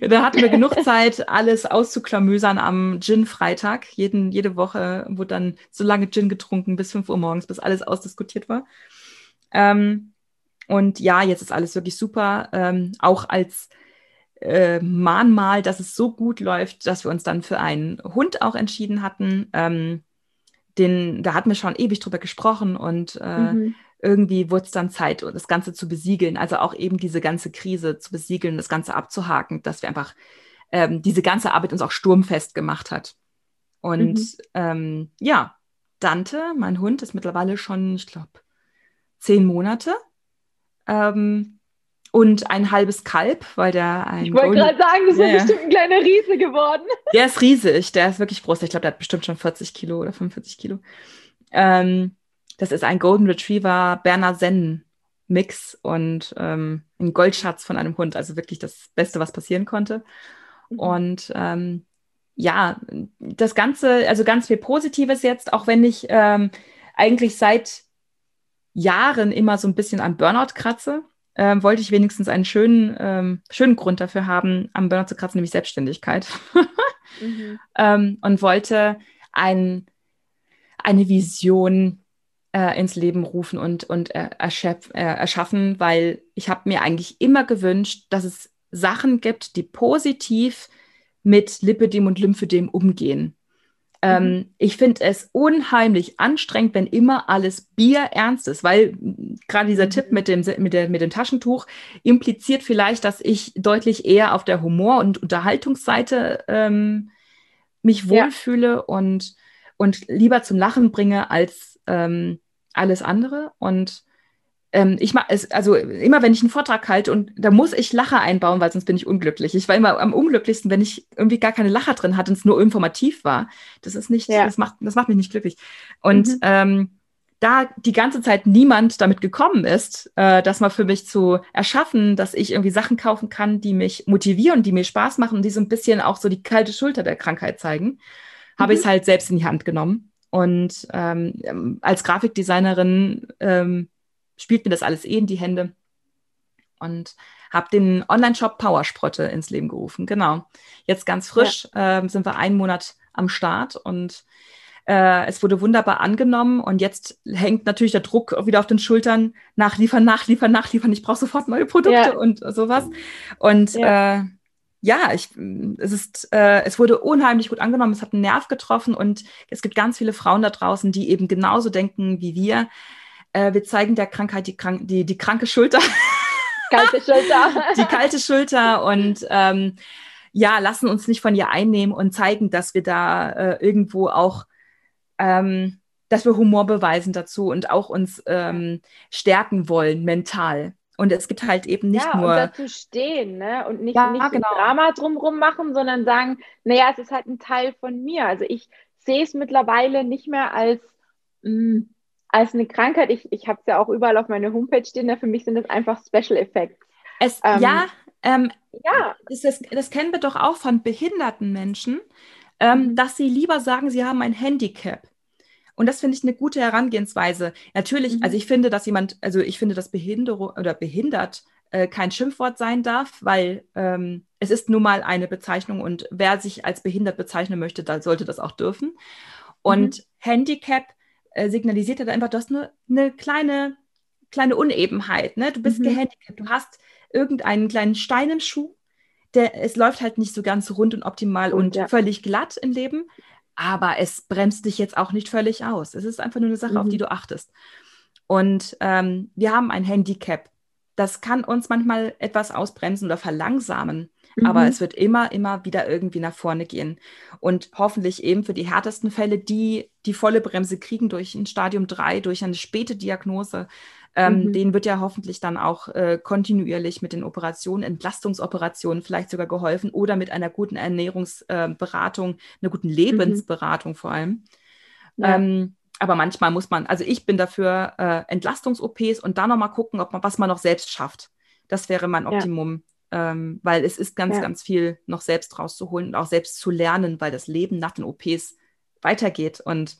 da hatten wir genug Zeit, alles auszuklamüsern am Gin-Freitag. jede Woche wurde dann so lange Gin getrunken bis 5 Uhr morgens, bis alles ausdiskutiert war. Ähm, und ja, jetzt ist alles wirklich super. Ähm, auch als äh, Mahnmal, dass es so gut läuft, dass wir uns dann für einen Hund auch entschieden hatten. Ähm, den, da hatten wir schon ewig drüber gesprochen und äh, mhm. Irgendwie wurde es dann Zeit, das Ganze zu besiegeln. Also auch eben diese ganze Krise zu besiegeln, das Ganze abzuhaken, dass wir einfach ähm, diese ganze Arbeit uns auch sturmfest gemacht hat. Und mhm. ähm, ja, Dante, mein Hund, ist mittlerweile schon, ich glaube, zehn Monate. Ähm, und ein halbes Kalb, weil der ein. Ich wollte gerade sagen, das ja, ist bestimmt ein kleiner Riese geworden. Der ist riesig, der ist wirklich groß. Ich glaube, der hat bestimmt schon 40 Kilo oder 45 Kilo. Ähm, das ist ein Golden Retriever Berner Sennen Mix und ähm, ein Goldschatz von einem Hund. Also wirklich das Beste, was passieren konnte. Mhm. Und ähm, ja, das Ganze, also ganz viel Positives jetzt, auch wenn ich ähm, eigentlich seit Jahren immer so ein bisschen am Burnout kratze ähm, wollte ich wenigstens einen schönen, ähm, schönen Grund dafür haben, am Burnout zu kratzen, nämlich Selbstständigkeit. mhm. ähm, und wollte ein, eine Vision äh, ins Leben rufen und, und äh, erschöpf, äh, erschaffen, weil ich habe mir eigentlich immer gewünscht, dass es Sachen gibt, die positiv mit Lipidem und Lymphedem umgehen. Ähm, mhm. ich finde es unheimlich anstrengend, wenn immer alles Bier ernst ist, weil gerade dieser. Tipp mit dem, mit, der, mit dem Taschentuch impliziert vielleicht, dass ich deutlich eher auf der Humor- und Unterhaltungsseite ähm, mich wohlfühle ja. und, und lieber zum Lachen bringe als ähm, alles andere. Und ähm, ich mag es, also immer wenn ich einen Vortrag halte und da muss ich Lacher einbauen, weil sonst bin ich unglücklich. Ich war immer am unglücklichsten, wenn ich irgendwie gar keine Lacher drin hatte und es nur informativ war. Das ist nicht, ja. das macht, das macht mich nicht glücklich. Und mhm. ähm, da die ganze Zeit niemand damit gekommen ist, äh, das mal für mich zu erschaffen, dass ich irgendwie Sachen kaufen kann, die mich motivieren, die mir Spaß machen und die so ein bisschen auch so die kalte Schulter der Krankheit zeigen, mhm. habe ich es halt selbst in die Hand genommen. Und ähm, als Grafikdesignerin ähm, spielt mir das alles eh in die Hände und habe den Online-Shop Powersprotte ins Leben gerufen. Genau. Jetzt ganz frisch ja. äh, sind wir einen Monat am Start und äh, es wurde wunderbar angenommen und jetzt hängt natürlich der Druck wieder auf den Schultern. Nachliefern, nachliefern, nachliefern. Ich brauche sofort neue Produkte ja. und sowas. Und ja. Äh, ja, ich, es ist, äh, es wurde unheimlich gut angenommen, es hat einen Nerv getroffen und es gibt ganz viele Frauen da draußen, die eben genauso denken wie wir. Äh, wir zeigen der Krankheit die, krank die, die kranke Schulter. Kalte Schulter. die kalte Schulter und ähm, ja, lassen uns nicht von ihr einnehmen und zeigen, dass wir da äh, irgendwo auch, ähm, dass wir Humor beweisen dazu und auch uns ähm, stärken wollen mental. Und es gibt halt eben nicht ja, nur. Und dazu stehen, ne? Und nicht, ja, nicht genau. Drama drumherum machen, sondern sagen, naja, es ist halt ein Teil von mir. Also ich sehe es mittlerweile nicht mehr als mh, mm, als eine Krankheit, ich, ich habe es ja auch überall auf meiner Homepage stehen, ne? für mich sind das einfach Special Effects. Es, ähm, ja, ähm, ja. Das, das, das, kennen wir doch auch von behinderten Menschen, ähm, mhm. dass sie lieber sagen, sie haben ein Handicap. Und das finde ich eine gute Herangehensweise. Natürlich, mhm. also ich finde, dass jemand, also ich finde, dass Behinderung oder behindert äh, kein Schimpfwort sein darf, weil ähm, es ist nun mal eine Bezeichnung und wer sich als behindert bezeichnen möchte, da sollte das auch dürfen. Und mhm. Handicap äh, signalisiert er einfach, du hast nur eine kleine, kleine Unebenheit. Ne? Du bist mhm. gehandicapt, du hast irgendeinen kleinen Stein im Schuh, der, es läuft halt nicht so ganz rund und optimal und, und ja. völlig glatt im Leben, aber es bremst dich jetzt auch nicht völlig aus. Es ist einfach nur eine Sache, mhm. auf die du achtest. Und ähm, wir haben ein Handicap. Das kann uns manchmal etwas ausbremsen oder verlangsamen. Mhm. Aber es wird immer, immer wieder irgendwie nach vorne gehen. Und hoffentlich eben für die härtesten Fälle, die die volle Bremse kriegen durch ein Stadium 3, durch eine späte Diagnose, ähm, mhm. denen wird ja hoffentlich dann auch äh, kontinuierlich mit den Operationen, Entlastungsoperationen vielleicht sogar geholfen oder mit einer guten Ernährungsberatung, äh, einer guten mhm. Lebensberatung mhm. vor allem. Ja. Ähm, aber manchmal muss man, also ich bin dafür äh, Entlastungs-OPs und dann nochmal gucken, ob man, was man noch selbst schafft. Das wäre mein Optimum. Ja ähm, weil es ist ganz, ja. ganz viel noch selbst rauszuholen und auch selbst zu lernen, weil das Leben nach den OPs weitergeht und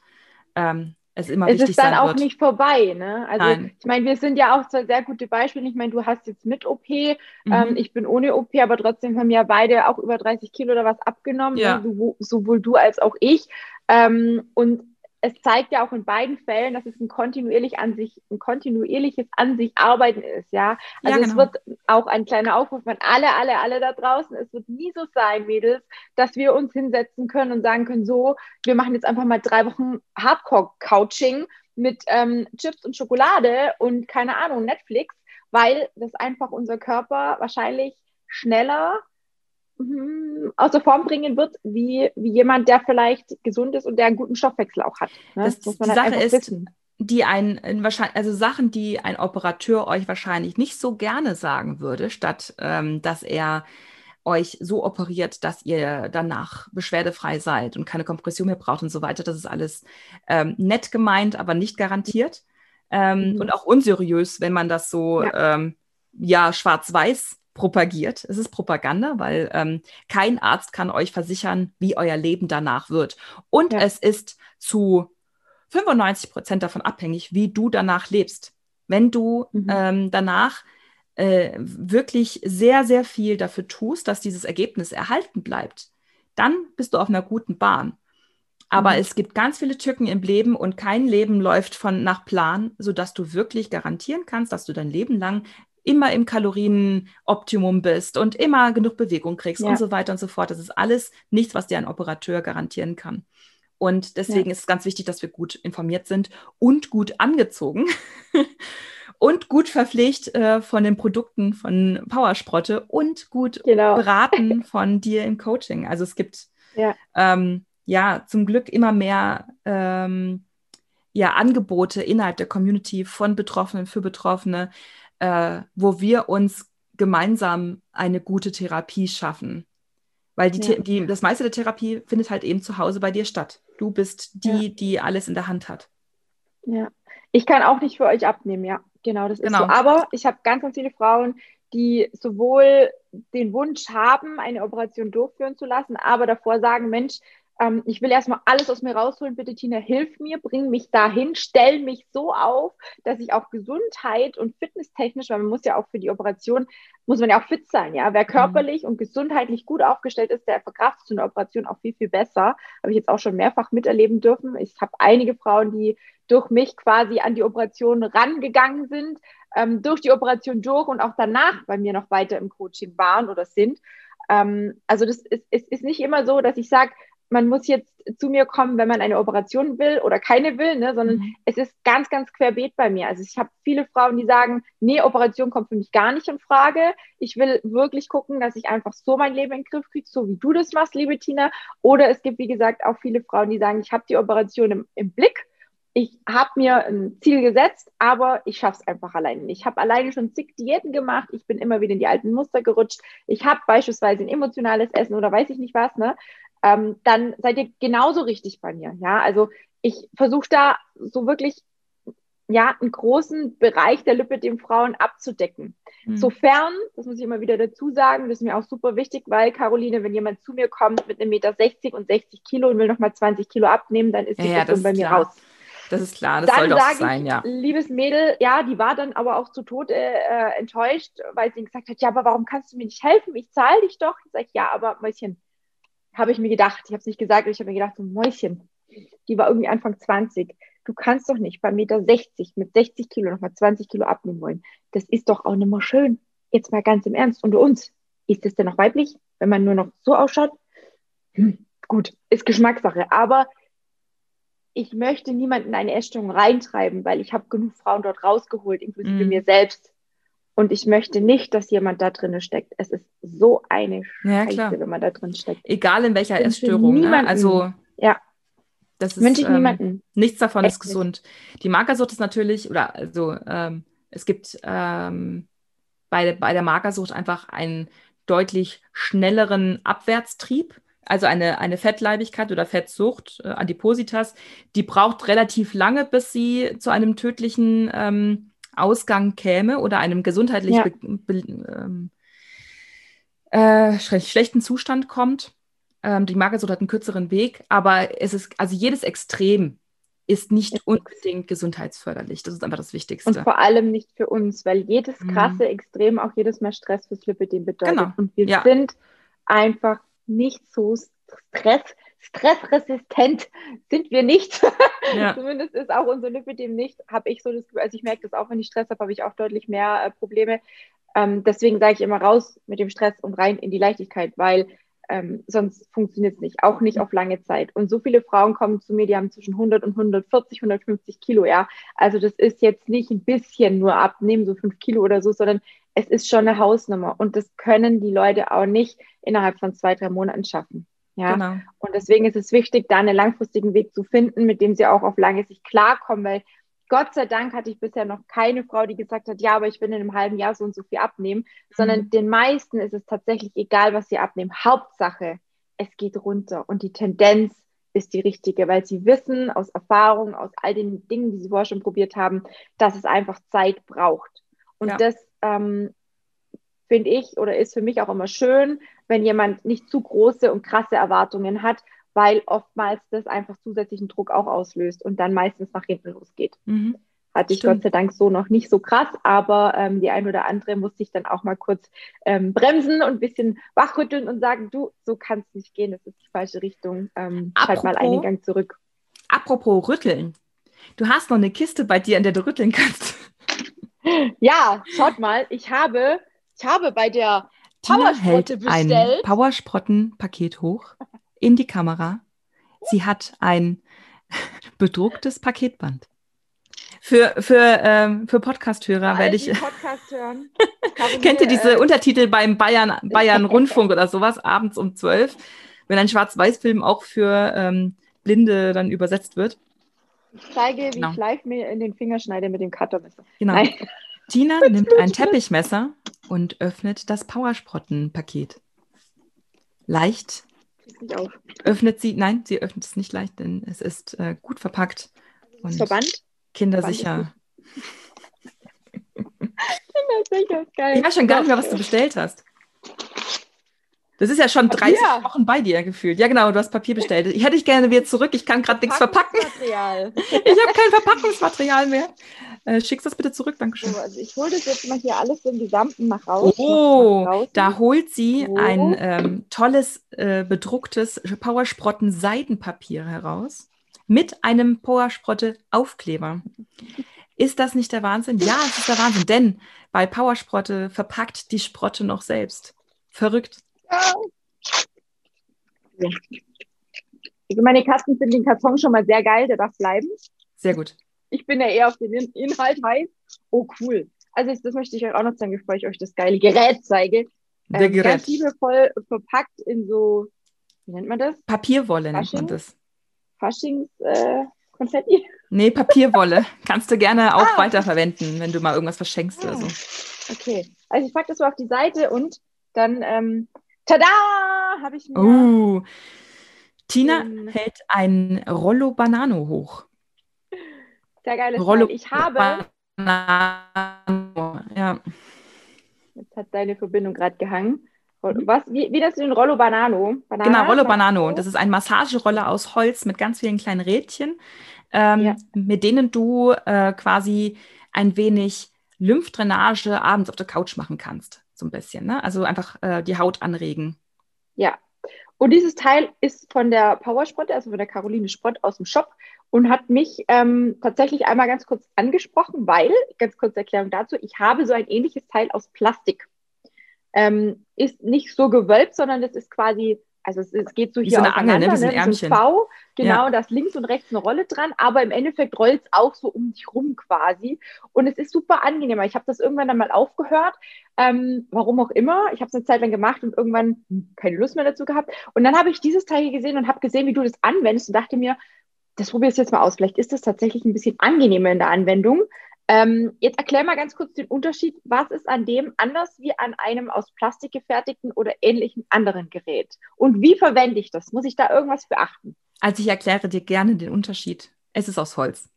ähm, es immer es ist dann auch wird. nicht vorbei. Ne? Also Nein. ich meine, wir sind ja auch zwei sehr gute Beispiele. Ich meine, du hast jetzt mit OP, mhm. ähm, ich bin ohne OP, aber trotzdem haben ja beide auch über 30 Kilo oder was abgenommen, ne? ja. ne? so, sowohl du als auch ich. Ähm, und es zeigt ja auch in beiden Fällen, dass es ein kontinuierlich an sich, ein kontinuierliches an sich arbeiten ist, ja. Also ja, genau. es wird auch ein kleiner Aufruf an alle, alle, alle da draußen. Es wird nie so sein, Mädels, dass wir uns hinsetzen können und sagen können, so, wir machen jetzt einfach mal drei Wochen Hardcore-Couching mit ähm, Chips und Schokolade und keine Ahnung, Netflix, weil das einfach unser Körper wahrscheinlich schneller aus der Form bringen wird, wie, wie jemand, der vielleicht gesund ist und der einen guten Stoffwechsel auch hat. Ne? Das, das die halt Sache ist, wissen. die ein, wahrscheinlich, also Sachen, die ein Operateur euch wahrscheinlich nicht so gerne sagen würde, statt ähm, dass er euch so operiert, dass ihr danach beschwerdefrei seid und keine Kompression mehr braucht und so weiter. Das ist alles ähm, nett gemeint, aber nicht garantiert. Ähm, mhm. Und auch unseriös, wenn man das so ja, ähm, ja schwarz-weiß propagiert. Es ist Propaganda, weil ähm, kein Arzt kann euch versichern, wie euer Leben danach wird. Und ja. es ist zu 95 Prozent davon abhängig, wie du danach lebst. Wenn du mhm. ähm, danach äh, wirklich sehr, sehr viel dafür tust, dass dieses Ergebnis erhalten bleibt, dann bist du auf einer guten Bahn. Aber mhm. es gibt ganz viele Tücken im Leben und kein Leben läuft von nach Plan, sodass du wirklich garantieren kannst, dass du dein Leben lang immer im Kalorienoptimum bist und immer genug Bewegung kriegst ja. und so weiter und so fort. Das ist alles nichts, was dir ein Operateur garantieren kann. Und deswegen ja. ist es ganz wichtig, dass wir gut informiert sind und gut angezogen und gut verpflegt äh, von den Produkten von Powersprotte und gut genau. beraten von dir im Coaching. Also es gibt ja, ähm, ja zum Glück immer mehr ähm, ja, Angebote innerhalb der Community von Betroffenen für Betroffene, äh, wo wir uns gemeinsam eine gute Therapie schaffen. Weil die, ja. die, das meiste der Therapie findet halt eben zu Hause bei dir statt. Du bist die, ja. die alles in der Hand hat. Ja, ich kann auch nicht für euch abnehmen, ja, genau, das genau. ist so. Aber ich habe ganz, ganz viele Frauen, die sowohl den Wunsch haben, eine Operation durchführen zu lassen, aber davor sagen, Mensch, ähm, ich will erstmal alles aus mir rausholen. Bitte, Tina, hilf mir, bring mich dahin, stell mich so auf, dass ich auch Gesundheit und fitnesstechnisch, weil man muss ja auch für die Operation, muss man ja auch fit sein, ja. Wer mhm. körperlich mhm. und gesundheitlich gut aufgestellt ist, der verkraftet so eine Operation auch viel, viel besser. Habe ich jetzt auch schon mehrfach miterleben dürfen. Ich habe einige Frauen, die durch mich quasi an die Operation rangegangen sind, ähm, durch die Operation durch und auch danach bei mir noch weiter im Coaching waren oder sind. Ähm, also das ist, ist, ist nicht immer so, dass ich sage, man muss jetzt zu mir kommen, wenn man eine Operation will oder keine will, ne, sondern mhm. es ist ganz, ganz querbeet bei mir. Also ich habe viele Frauen, die sagen, nee, Operation kommt für mich gar nicht in Frage. Ich will wirklich gucken, dass ich einfach so mein Leben in den Griff kriege, so wie du das machst, liebe Tina. Oder es gibt, wie gesagt, auch viele Frauen, die sagen, ich habe die Operation im, im Blick. Ich habe mir ein Ziel gesetzt, aber ich schaffe es einfach alleine nicht. Ich habe alleine schon zig Diäten gemacht. Ich bin immer wieder in die alten Muster gerutscht. Ich habe beispielsweise ein emotionales Essen oder weiß ich nicht was, ne? Ähm, dann seid ihr genauso richtig bei mir. Ja, also ich versuche da so wirklich ja, einen großen Bereich der Lipid Frauen abzudecken. Mhm. Sofern, das muss ich immer wieder dazu sagen, das ist mir auch super wichtig, weil Caroline, wenn jemand zu mir kommt mit einem Meter 60 und 60 Kilo und will nochmal 20 Kilo abnehmen, dann ist die ja, Person bei mir klar. raus. Das ist klar, das dann soll doch sein, ich, ja. Liebes Mädel, ja, die war dann aber auch zu Tode äh, enttäuscht, weil sie gesagt hat, ja, aber warum kannst du mir nicht helfen? Ich zahle dich doch. Ich sage, ja, aber Mäuschen, habe ich mir gedacht, ich habe es nicht gesagt, ich habe mir gedacht, so Mäuschen, die war irgendwie Anfang 20. Du kannst doch nicht bei Meter 60 mit 60 Kilo nochmal 20 Kilo abnehmen wollen. Das ist doch auch nicht mehr schön. Jetzt mal ganz im Ernst. Unter uns, ist das denn noch weiblich, wenn man nur noch so ausschaut? Hm, gut, ist Geschmackssache. Aber ich möchte niemanden in eine Essstörung reintreiben, weil ich habe genug Frauen dort rausgeholt, inklusive mm. mir selbst. Und ich möchte nicht, dass jemand da drin steckt. Es ist so eine Scheiße, ja, wenn man da drin steckt. Egal in welcher Essstörung. Ne? Also ja. Das ist, Wünsche ich ähm, niemanden. Nichts davon Echt ist gesund. Nicht. Die Magersucht ist natürlich, oder also ähm, es gibt ähm, bei, bei der Magersucht einfach einen deutlich schnelleren Abwärtstrieb. Also eine, eine Fettleibigkeit oder Fettsucht, äh, Adipositas, die braucht relativ lange, bis sie zu einem tödlichen ähm, Ausgang käme oder einem gesundheitlich ja. ähm, äh, schlechten Zustand kommt. Ähm, die Magersucht hat einen kürzeren Weg, aber es ist, also jedes Extrem ist nicht unbedingt gesundheitsförderlich. Das ist einfach das Wichtigste. Und vor allem nicht für uns, weil jedes mhm. krasse mhm. Extrem auch jedes Mal Stress fürs Lipidem bedeutet. Genau. Und wir ja. sind einfach nicht so stress stressresistent sind wir nicht. Ja. Zumindest ist auch unser Lipidem nicht, habe ich so das Gefühl, also ich merke das auch, wenn ich Stress habe, habe ich auch deutlich mehr äh, Probleme. Ähm, deswegen sage ich immer raus mit dem Stress und rein in die Leichtigkeit, weil ähm, sonst funktioniert es nicht, auch nicht auf lange Zeit. Und so viele Frauen kommen zu mir, die haben zwischen 100 und 140, 150 Kilo, ja. Also das ist jetzt nicht ein bisschen nur abnehmen, so fünf Kilo oder so, sondern es ist schon eine Hausnummer. Und das können die Leute auch nicht innerhalb von zwei, drei Monaten schaffen. Ja, genau. und deswegen ist es wichtig, da einen langfristigen Weg zu finden, mit dem sie auch auf lange Sicht klarkommen, weil Gott sei Dank hatte ich bisher noch keine Frau, die gesagt hat, ja, aber ich will in einem halben Jahr so und so viel abnehmen, mhm. sondern den meisten ist es tatsächlich egal, was sie abnehmen. Hauptsache, es geht runter und die Tendenz ist die richtige, weil sie wissen aus Erfahrung, aus all den Dingen, die sie vorher schon probiert haben, dass es einfach Zeit braucht. Und ja. das ähm, finde ich oder ist für mich auch immer schön, wenn jemand nicht zu große und krasse Erwartungen hat, weil oftmals das einfach zusätzlichen Druck auch auslöst und dann meistens nach hinten losgeht. Mhm. Hatte ich Stimmt. Gott sei Dank so noch nicht so krass, aber ähm, die ein oder andere musste ich dann auch mal kurz ähm, bremsen und ein bisschen wachrütteln und sagen, du, so kann es nicht gehen, das ist die falsche Richtung. Ähm, halt mal einen Gang zurück. Apropos rütteln. Du hast noch eine Kiste bei dir, in der du rütteln kannst. Ja, schaut mal, ich habe, ich habe bei der Tina hält bestellt. ein Powersprotten-Paket hoch in die Kamera. Sie hat ein bedrucktes Paketband. Für, für, ähm, für Podcast-Hörer werde ich. Podcast hören. Kennt ihr diese äh, Untertitel beim Bayern, Bayern Rundfunk oder sowas, abends um 12, wenn ein Schwarz-Weiß-Film auch für ähm, Blinde dann übersetzt wird? Ich zeige, wie genau. ich live mir in den Finger schneide mit dem Cuttermesser. Genau. Nein. Tina nimmt ein Teppichmesser und öffnet das Powersprotten-Paket. Leicht öffnet sie, nein, sie öffnet es nicht leicht, denn es ist äh, gut verpackt und Verband? kindersicher. kindersicher ist geil. Ich weiß schon gar nicht mehr, was du bestellt hast. Das ist ja schon Papier. 30 Wochen bei dir gefühlt. Ja, genau, du hast Papier bestellt. Ich hätte ich gerne wieder zurück. Ich kann gerade nichts verpacken. ich habe kein Verpackungsmaterial mehr. Äh, schickst das bitte zurück, Dankeschön. So, also ich hole das jetzt mal hier alles im Gesamten nach raus. Oh, da holt sie oh. ein ähm, tolles äh, bedrucktes Powersprotten Seidenpapier heraus mit einem Powersprotte Aufkleber. Ist das nicht der Wahnsinn? Ja, es ist der Wahnsinn, denn bei Powersprotte verpackt die Sprotte noch selbst. Verrückt. Also meine Kasten sind den Karton schon mal sehr geil, der darf bleiben. Sehr gut. Ich bin ja eher auf den Inhalt heiß. Oh, cool. Also das möchte ich euch auch noch zeigen, bevor ich euch das geile Gerät zeige. Der ähm, Gerät. Ganz liebevoll verpackt in so, wie nennt man das? Papierwolle Fasching? nennt man das. Faschings äh, Konfetti? Nee, Papierwolle. Kannst du gerne auch ah. weiterverwenden, wenn du mal irgendwas verschenkst ah. oder so. Okay. Also ich packe das so auf die Seite und dann ähm, Tada! Habe ich mir. Uh, Tina ähm, hält ein Rollo Banano hoch. Sehr geiles Rollo Ich habe. Banano, ja. Jetzt hat deine Verbindung gerade gehangen. Was? Wie, wie das den Rollo Banano? Banana? Genau, Rollo Banano. Das ist ein Massageroller aus Holz mit ganz vielen kleinen Rädchen, ähm, ja. mit denen du äh, quasi ein wenig Lymphdrainage abends auf der Couch machen kannst so ein bisschen. Ne? Also einfach äh, die Haut anregen. Ja. Und dieses Teil ist von der Powersprotte, also von der Caroline Sprott aus dem Shop und hat mich ähm, tatsächlich einmal ganz kurz angesprochen, weil, ganz kurze Erklärung dazu, ich habe so ein ähnliches Teil aus Plastik. Ähm, ist nicht so gewölbt, sondern das ist quasi also es, es, geht so wie hier so eine Angel, ne? Wie so ein Ärmchen. V, genau, ja. da ist links und rechts eine Rolle dran, aber im Endeffekt rollt es auch so um dich rum quasi. Und es ist super angenehm. Ich habe das irgendwann dann mal aufgehört, ähm, warum auch immer. Ich habe es eine Zeit lang gemacht und irgendwann keine Lust mehr dazu gehabt. Und dann habe ich dieses Teil hier gesehen und habe gesehen, wie du das anwendest und dachte mir, das probiere ich jetzt mal aus. Vielleicht ist das tatsächlich ein bisschen angenehmer in der Anwendung. Ähm, jetzt erklär mal ganz kurz den Unterschied. Was ist an dem anders wie an einem aus Plastik gefertigten oder ähnlichen anderen Gerät? Und wie verwende ich das? Muss ich da irgendwas beachten? Also ich erkläre dir gerne den Unterschied. Es ist aus Holz.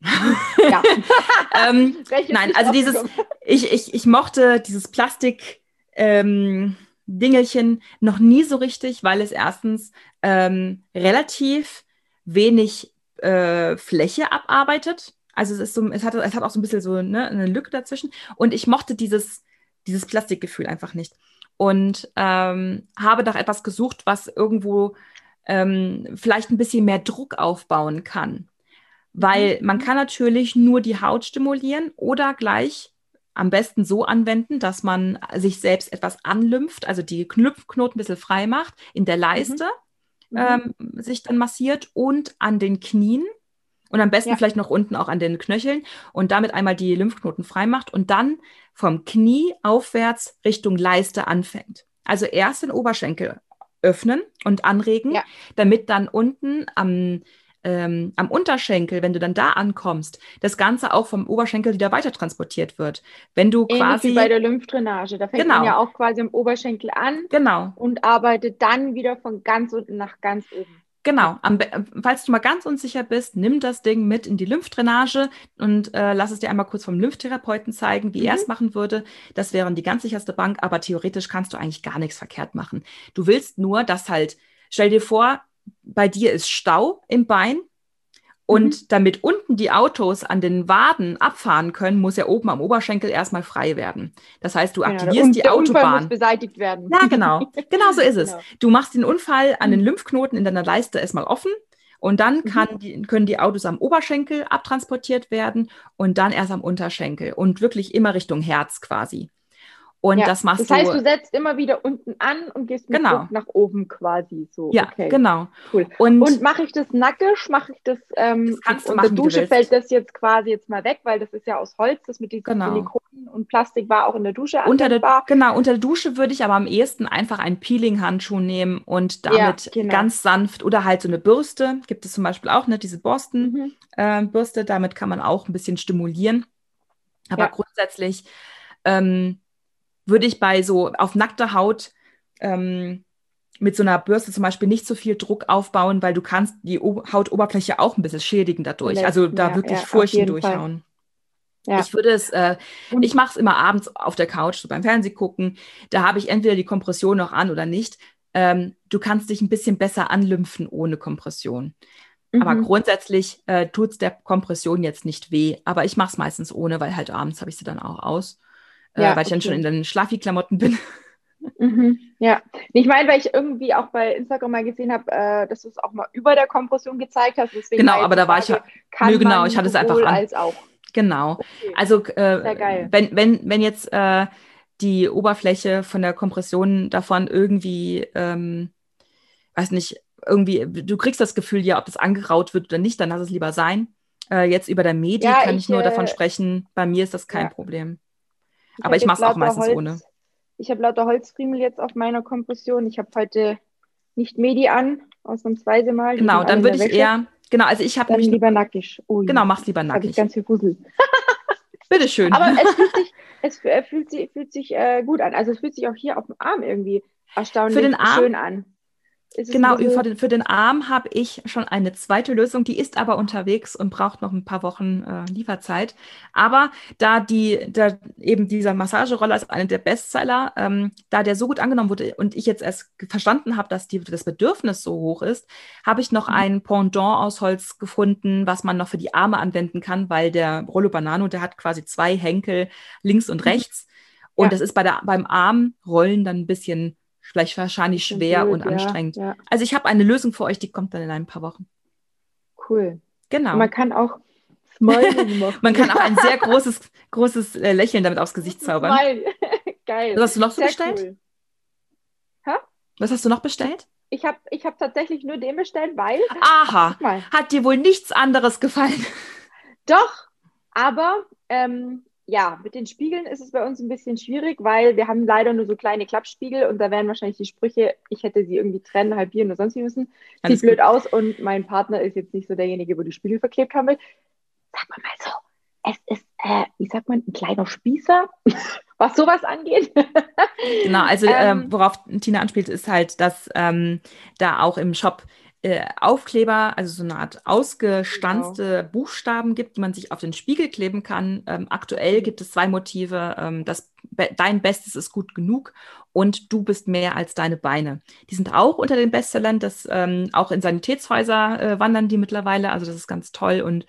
Ja. ähm, nein, also dieses, ich, ich, ich mochte dieses Plastik ähm, Dingelchen noch nie so richtig, weil es erstens ähm, relativ wenig äh, Fläche abarbeitet. Also es ist so, es hat, es hat auch so ein bisschen so ne, eine Lücke dazwischen. Und ich mochte dieses, dieses Plastikgefühl einfach nicht. Und ähm, habe nach etwas gesucht, was irgendwo ähm, vielleicht ein bisschen mehr Druck aufbauen kann. Weil mhm. man kann natürlich nur die Haut stimulieren oder gleich am besten so anwenden, dass man sich selbst etwas anlympht, also die Knüpfknoten ein bisschen frei macht, in der Leiste mhm. ähm, sich dann massiert und an den Knien und am besten ja. vielleicht noch unten auch an den Knöcheln und damit einmal die Lymphknoten frei macht und dann vom Knie aufwärts Richtung Leiste anfängt. Also erst den Oberschenkel öffnen und anregen, ja. damit dann unten am ähm, am Unterschenkel, wenn du dann da ankommst, das Ganze auch vom Oberschenkel wieder weiter transportiert wird. Wenn du Ähnlich quasi wie bei der Lymphdrainage, da fängt genau. man ja auch quasi am Oberschenkel an genau. und arbeitet dann wieder von ganz unten nach ganz oben. Genau, Am, falls du mal ganz unsicher bist, nimm das Ding mit in die Lymphdrainage und äh, lass es dir einmal kurz vom Lymphtherapeuten zeigen, wie mhm. er es machen würde. Das wäre die ganz sicherste Bank, aber theoretisch kannst du eigentlich gar nichts verkehrt machen. Du willst nur, dass halt, stell dir vor, bei dir ist Stau im Bein und mhm. damit unten die Autos an den Waden abfahren können, muss ja oben am Oberschenkel erstmal frei werden. Das heißt, du aktivierst ja, die der Autobahn. Unfall muss beseitigt werden. Ja, genau. Genau so ist es. Genau. Du machst den Unfall an den mhm. Lymphknoten in deiner Leiste erstmal offen und dann mhm. die, können die Autos am Oberschenkel abtransportiert werden und dann erst am Unterschenkel und wirklich immer Richtung Herz quasi. Und ja, das machst du. Das heißt, du setzt immer wieder unten an und gehst mit genau. Druck nach oben quasi so. Ja, okay. genau. Cool. Und, und mache ich das nackig? Mache ich das, ähm, das kannst du machen, Dusche fällt das jetzt quasi jetzt mal weg, weil das ist ja aus Holz, das mit diesen genau. Silikonen und Plastik war auch in der Dusche unter der, Genau, unter der Dusche würde ich aber am ehesten einfach einen Peeling-Handschuh nehmen und damit ja, genau. ganz sanft oder halt so eine Bürste, gibt es zum Beispiel auch, ne, diese Borsten-Bürste, mhm. äh, damit kann man auch ein bisschen stimulieren. Aber ja. grundsätzlich ähm, würde ich bei so auf nackter Haut ähm, mit so einer Bürste zum Beispiel nicht so viel Druck aufbauen, weil du kannst die o Hautoberfläche auch ein bisschen schädigen dadurch. Also da ja, wirklich ja, Furchen durchhauen. Ja. Ich würde es, äh, ich mache es immer abends auf der Couch, so beim Fernseh gucken. Da habe ich entweder die Kompression noch an oder nicht. Ähm, du kannst dich ein bisschen besser anlymphen ohne Kompression. Mhm. Aber grundsätzlich äh, tut es der Kompression jetzt nicht weh. Aber ich mache es meistens ohne, weil halt abends habe ich sie dann auch aus äh, ja, weil ich okay. dann schon in den Schlafi-Klamotten bin. Mhm, ja, ich meine, weil ich irgendwie auch bei Instagram mal gesehen habe, äh, dass du es auch mal über der Kompression gezeigt hast. genau, aber da war ich ja, nö, genau, ich hatte es einfach an. Genau. Okay. Also äh, wenn, wenn, wenn jetzt äh, die Oberfläche von der Kompression davon irgendwie, ähm, weiß nicht, irgendwie, du kriegst das Gefühl, ja, ob das angeraut wird oder nicht, dann lass es lieber sein. Äh, jetzt über der Medi ja, kann ich, ich nur davon äh, sprechen. Bei mir ist das kein ja. Problem. Ich Aber ich mache es auch meistens Holz, ohne. Ich habe lauter Holzfriemel jetzt auf meiner Kompression. Ich habe heute nicht Medi an, ausnahmsweise mal. Genau, dann würde ich eher, genau, also ich habe nämlich lieber nackig. Oh, genau, mach's lieber nackig. Habe ich ganz viel Fussel. Bitteschön. Aber es fühlt sich, es äh, fühlt sich, fühlt sich äh, gut an. Also es fühlt sich auch hier auf dem Arm irgendwie erstaunlich Für den Arm, schön an. Genau, für den, für den Arm habe ich schon eine zweite Lösung, die ist aber unterwegs und braucht noch ein paar Wochen äh, Lieferzeit. Aber da die, da eben dieser Massageroller ist einer der Bestseller, ähm, da der so gut angenommen wurde und ich jetzt erst verstanden habe, dass die, das Bedürfnis so hoch ist, habe ich noch mhm. ein Pendant aus Holz gefunden, was man noch für die Arme anwenden kann, weil der Rollo Banano, der hat quasi zwei Henkel links und mhm. rechts. Und ja. das ist bei der, beim Armrollen dann ein bisschen vielleicht wahrscheinlich schwer blöd, und anstrengend. Ja, ja. Also ich habe eine Lösung für euch, die kommt dann in ein paar Wochen. Cool. Genau. Und man kann auch man kann auch ein sehr großes, großes äh, Lächeln damit aufs Gesicht zaubern. Geil. Was hast du noch so bestellt? Cool. Was hast du noch bestellt? Ich habe ich hab tatsächlich nur den bestellt, weil. Aha. Hat dir wohl nichts anderes gefallen? Doch, aber ähm, ja, mit den Spiegeln ist es bei uns ein bisschen schwierig, weil wir haben leider nur so kleine Klappspiegel und da wären wahrscheinlich die Sprüche, ich hätte sie irgendwie trennen, halbieren oder sonst wie müssen. Sieht blöd aus und mein Partner ist jetzt nicht so derjenige, wo die Spiegel verklebt haben will. Sag mal mal so, es ist, äh, wie sagt man, ein kleiner Spießer, was sowas angeht. genau, also ähm, äh, worauf Tina anspielt, ist halt, dass ähm, da auch im Shop äh, Aufkleber, also so eine Art ausgestanzte genau. Buchstaben gibt, die man sich auf den Spiegel kleben kann. Ähm, aktuell gibt es zwei Motive. Ähm, das, dein Bestes ist gut genug und du bist mehr als deine Beine. Die sind auch unter den Bestsellern. Das, ähm, auch in Sanitätshäuser äh, wandern die mittlerweile. Also das ist ganz toll und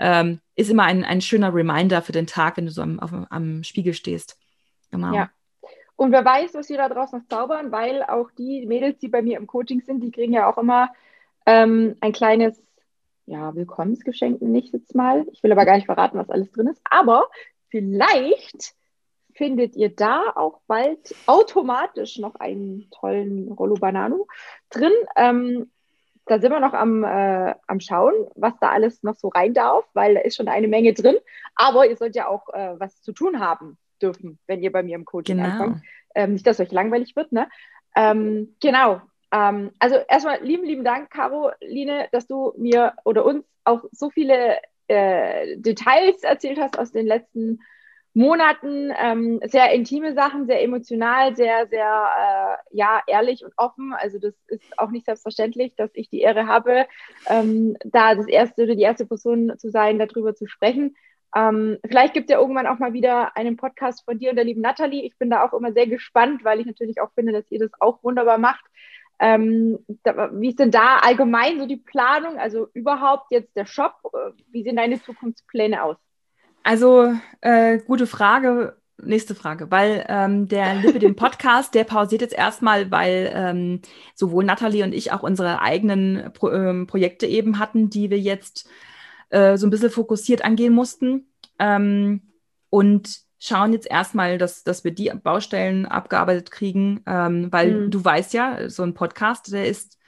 ähm, ist immer ein, ein schöner Reminder für den Tag, wenn du so am, auf, am Spiegel stehst. Genau. Ja. Und wer weiß, was wir da draus noch zaubern, weil auch die Mädels, die bei mir im Coaching sind, die kriegen ja auch immer ähm, ein kleines, ja, Willkommensgeschenk, ich jetzt mal. Ich will aber gar nicht verraten, was alles drin ist. Aber vielleicht findet ihr da auch bald automatisch noch einen tollen Rollo Banano drin. Ähm, da sind wir noch am, äh, am Schauen, was da alles noch so rein darf, weil da ist schon eine Menge drin. Aber ihr sollt ja auch äh, was zu tun haben dürfen, wenn ihr bei mir im Coaching genau. anfangt. Ähm, nicht, dass euch langweilig wird, ne? Ähm, genau. Ähm, also erstmal lieben, lieben Dank, Caroline, dass du mir oder uns auch so viele äh, Details erzählt hast aus den letzten Monaten. Ähm, sehr intime Sachen, sehr emotional, sehr, sehr äh, ja, ehrlich und offen. Also das ist auch nicht selbstverständlich, dass ich die Ehre habe, ähm, da das erste oder die erste Person zu sein, darüber zu sprechen. Ähm, vielleicht gibt es ja irgendwann auch mal wieder einen Podcast von dir und der lieben Nathalie. Ich bin da auch immer sehr gespannt, weil ich natürlich auch finde, dass ihr das auch wunderbar macht. Ähm, da, wie ist denn da allgemein so die Planung, also überhaupt jetzt der Shop? Äh, wie sehen deine Zukunftspläne aus? Also, äh, gute Frage. Nächste Frage, weil ähm, der Lippe, den Podcast, der pausiert jetzt erstmal, weil ähm, sowohl Nathalie und ich auch unsere eigenen Pro ähm, Projekte eben hatten, die wir jetzt äh, so ein bisschen fokussiert angehen mussten. Ähm, und schauen jetzt erstmal, dass, dass wir die Baustellen abgearbeitet kriegen, ähm, weil mhm. du weißt ja, so ein Podcast, der ist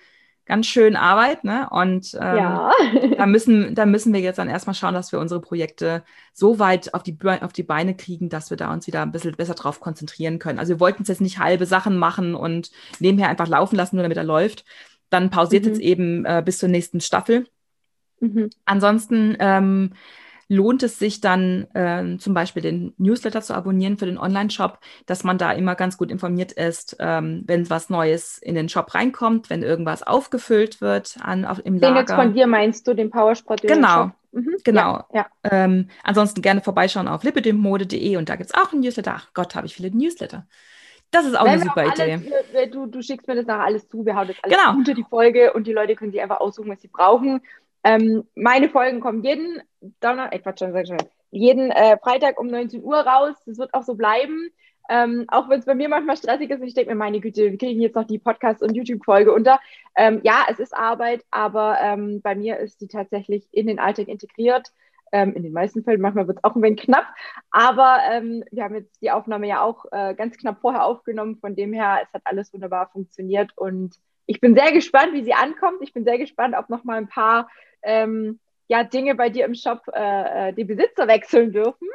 ganz schön Arbeit, ne? Und ähm, ja. da, müssen, da müssen wir jetzt dann erstmal schauen, dass wir unsere Projekte so weit auf die, auf die Beine kriegen, dass wir da uns wieder ein bisschen besser drauf konzentrieren können. Also wir wollten jetzt nicht halbe Sachen machen und nebenher einfach laufen lassen, nur damit er läuft. Dann pausiert mhm. jetzt eben äh, bis zur nächsten Staffel. Mhm. Ansonsten ähm, lohnt es sich dann ähm, zum Beispiel den Newsletter zu abonnieren für den Online-Shop, dass man da immer ganz gut informiert ist, ähm, wenn was Neues in den Shop reinkommt, wenn irgendwas aufgefüllt wird an, auf, im Lager. Den jetzt von dir meinst du, den Powersport? Genau, mhm. genau. Ja, ja. Ähm, ansonsten gerne vorbeischauen auf lippedemode.de und da gibt es auch einen Newsletter. Ach Gott, habe ich viele Newsletter. Das ist auch Wenn eine super auch Idee. Alles, du, du schickst mir das nachher alles zu, wir hauen das alles genau. unter die Folge und die Leute können sich einfach aussuchen, was sie brauchen. Ähm, meine Folgen kommen jeden Donner, äh, Quatsch, jeden äh, Freitag um 19 Uhr raus. Das wird auch so bleiben. Ähm, auch wenn es bei mir manchmal stressig ist und ich denke mir, meine Güte, wir kriegen jetzt noch die Podcast- und YouTube-Folge unter. Ähm, ja, es ist Arbeit, aber ähm, bei mir ist die tatsächlich in den Alltag integriert. Ähm, in den meisten Fällen, manchmal wird es auch ein wenig knapp, aber ähm, wir haben jetzt die Aufnahme ja auch äh, ganz knapp vorher aufgenommen. Von dem her, es hat alles wunderbar funktioniert und ich bin sehr gespannt, wie sie ankommt. Ich bin sehr gespannt, ob noch mal ein paar ähm, ja, Dinge bei dir im Shop äh, äh die Besitzer wechseln dürfen.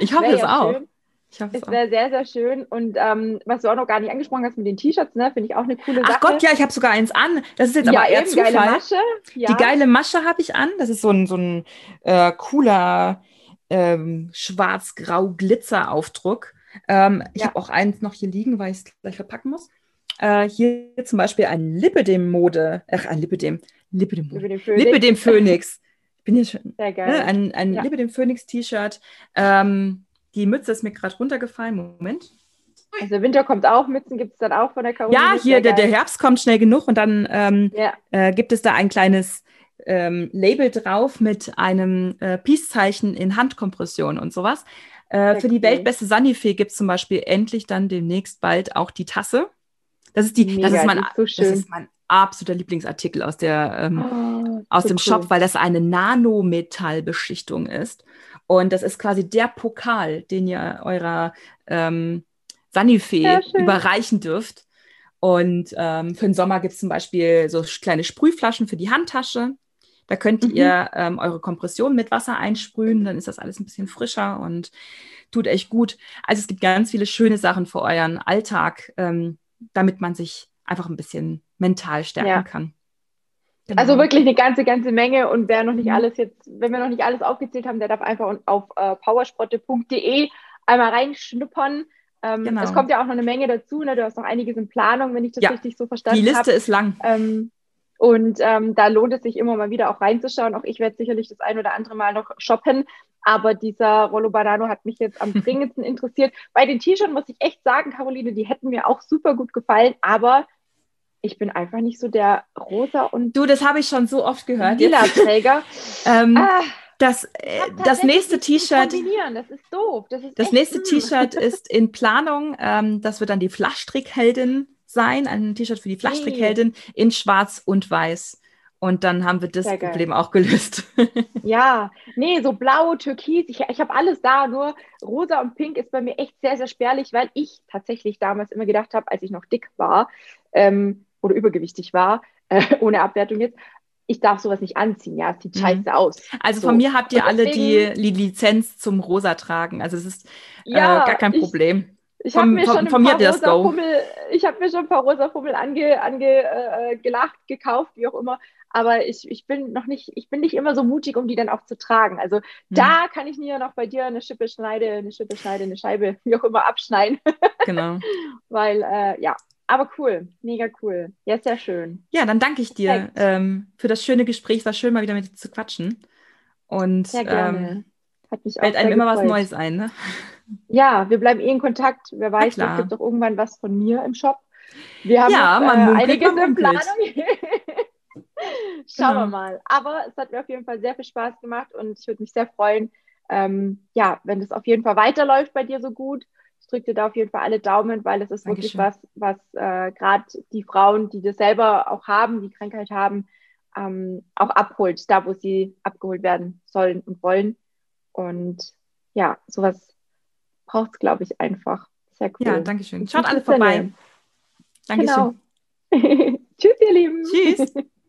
ich hoffe es auch. Schön. Ich hoffe es wäre sehr, sehr schön. Und ähm, was du auch noch gar nicht angesprochen hast mit den T-Shirts, ne, finde ich auch eine coole Sache. Ach Gott, ja, ich habe sogar eins an. Das ist jetzt ja, aber eher eben, Zufall. Geile Masche. Ja. Die geile Masche habe ich an. Das ist so ein, so ein äh, cooler ähm, schwarz-grau Glitzer-Aufdruck. Ähm, ich ja. habe auch eins noch hier liegen, weil ich es gleich verpacken muss. Äh, hier zum Beispiel ein Lipidem-Mode, ach, ein Lipidem, Lipidem, Lipidem Phoenix. Lipidem Phoenix. Ich bin hier schon. Sehr geil. Ne? Ein, ein ja. Lipidem Phoenix T-Shirt. Ähm, die Mütze ist mir gerade runtergefallen. Moment. Also Winter kommt auch, Mützen gibt es dann auch von der Caroline. Ja, hier, der, der, Herbst kommt schnell genug und dann ähm, ja. äh, gibt es da ein kleines ähm, Label drauf mit einem äh, Peace-Zeichen in Handkompression und sowas. Äh, für die weltbeste Sunnyfee gibt es zum Beispiel endlich dann demnächst bald auch die Tasse. Das ist die, Mega, das ist mein, so das ist mein absoluter Lieblingsartikel aus der ähm, oh, aus so dem cool. Shop, weil das eine Nanometallbeschichtung ist. Und das ist quasi der Pokal, den ihr eurer ähm, Sanifee überreichen dürft. Und ähm, für den Sommer gibt es zum Beispiel so kleine Sprühflaschen für die Handtasche. Da könnt mhm. ihr ähm, eure Kompression mit Wasser einsprühen, dann ist das alles ein bisschen frischer und tut echt gut. Also es gibt ganz viele schöne Sachen für euren Alltag, ähm, damit man sich einfach ein bisschen mental stärken ja. kann. Genau. Also wirklich eine ganze, ganze Menge. Und wer noch nicht mhm. alles jetzt, wenn wir noch nicht alles aufgezählt haben, der darf einfach auf äh, powersprotte.de einmal reinschnuppern. Ähm, genau. Es kommt ja auch noch eine Menge dazu. Ne? Du hast noch einiges in Planung, wenn ich das ja. richtig so verstanden habe. Die Liste hab. ist lang. Ähm, und ähm, da lohnt es sich immer mal wieder auch reinzuschauen. Auch ich werde sicherlich das ein oder andere Mal noch shoppen. Aber dieser Rollo Banano hat mich jetzt am dringendsten interessiert. Bei den T-Shirts muss ich echt sagen, Caroline, die hätten mir auch super gut gefallen. Aber ich bin einfach nicht so der rosa und. Du, das habe ich schon so oft gehört. Lila Träger. ähm, ah. Das, äh, das nächste T-Shirt. Das ist doof. Das, ist das nächste T-Shirt ist in Planung. Ähm, das wird dann die Flaschstrickheldin sein. Ein T-Shirt für die Flaschstrickheldin in Schwarz und Weiß. Und dann haben wir das Problem auch gelöst. ja, nee, so blau, türkis, ich, ich habe alles da, nur rosa und pink ist bei mir echt sehr, sehr spärlich, weil ich tatsächlich damals immer gedacht habe, als ich noch dick war ähm, oder übergewichtig war, äh, ohne Abwertung jetzt, ich darf sowas nicht anziehen, ja, es sieht mhm. scheiße aus. Also so. von mir habt ihr alle die, Lizenz zum Rosa tragen, also es ist äh, ja, gar kein Problem. Ich, ich habe mir, schon ein paar rosa Fummel, ich hab mir schon ein paar rosa Fummel ange, ange äh, gelacht, gekauft, wie auch immer. Aber ich, ich bin noch nicht, ich bin nicht immer so mutig, um die dann auch zu tragen. Also hm. da kann ich mir noch bei dir eine Schippe schneide, eine Schippe schneide, eine Scheibe, wie auch immer, abschneiden. Genau. Weil, äh, ja, aber cool, mega cool. Ja, sehr schön. Ja, dann danke ich dir ähm, für das schöne Gespräch. War schön, mal wieder mit dir zu quatschen. Und sehr gerne. Ähm, Hat mich auch fällt einem immer was Neues ein, ne? Ja, wir bleiben eh in Kontakt. Wer weiß, es gibt doch irgendwann was von mir im Shop. Wir haben ja, noch, man äh, einiges in Planung. Schauen wir mal. Aber es hat mir auf jeden Fall sehr viel Spaß gemacht und ich würde mich sehr freuen, ähm, ja, wenn es auf jeden Fall weiterläuft bei dir so gut drücke dir da auf jeden Fall alle Daumen, weil es ist Dankeschön. wirklich was, was äh, gerade die Frauen, die das selber auch haben, die Krankheit haben, ähm, auch abholt, da wo sie abgeholt werden sollen und wollen. Und ja, sowas braucht es, glaube ich, einfach. Sehr cool. Ja, danke schön. Schaut alle vorbei. Dankeschön. Genau.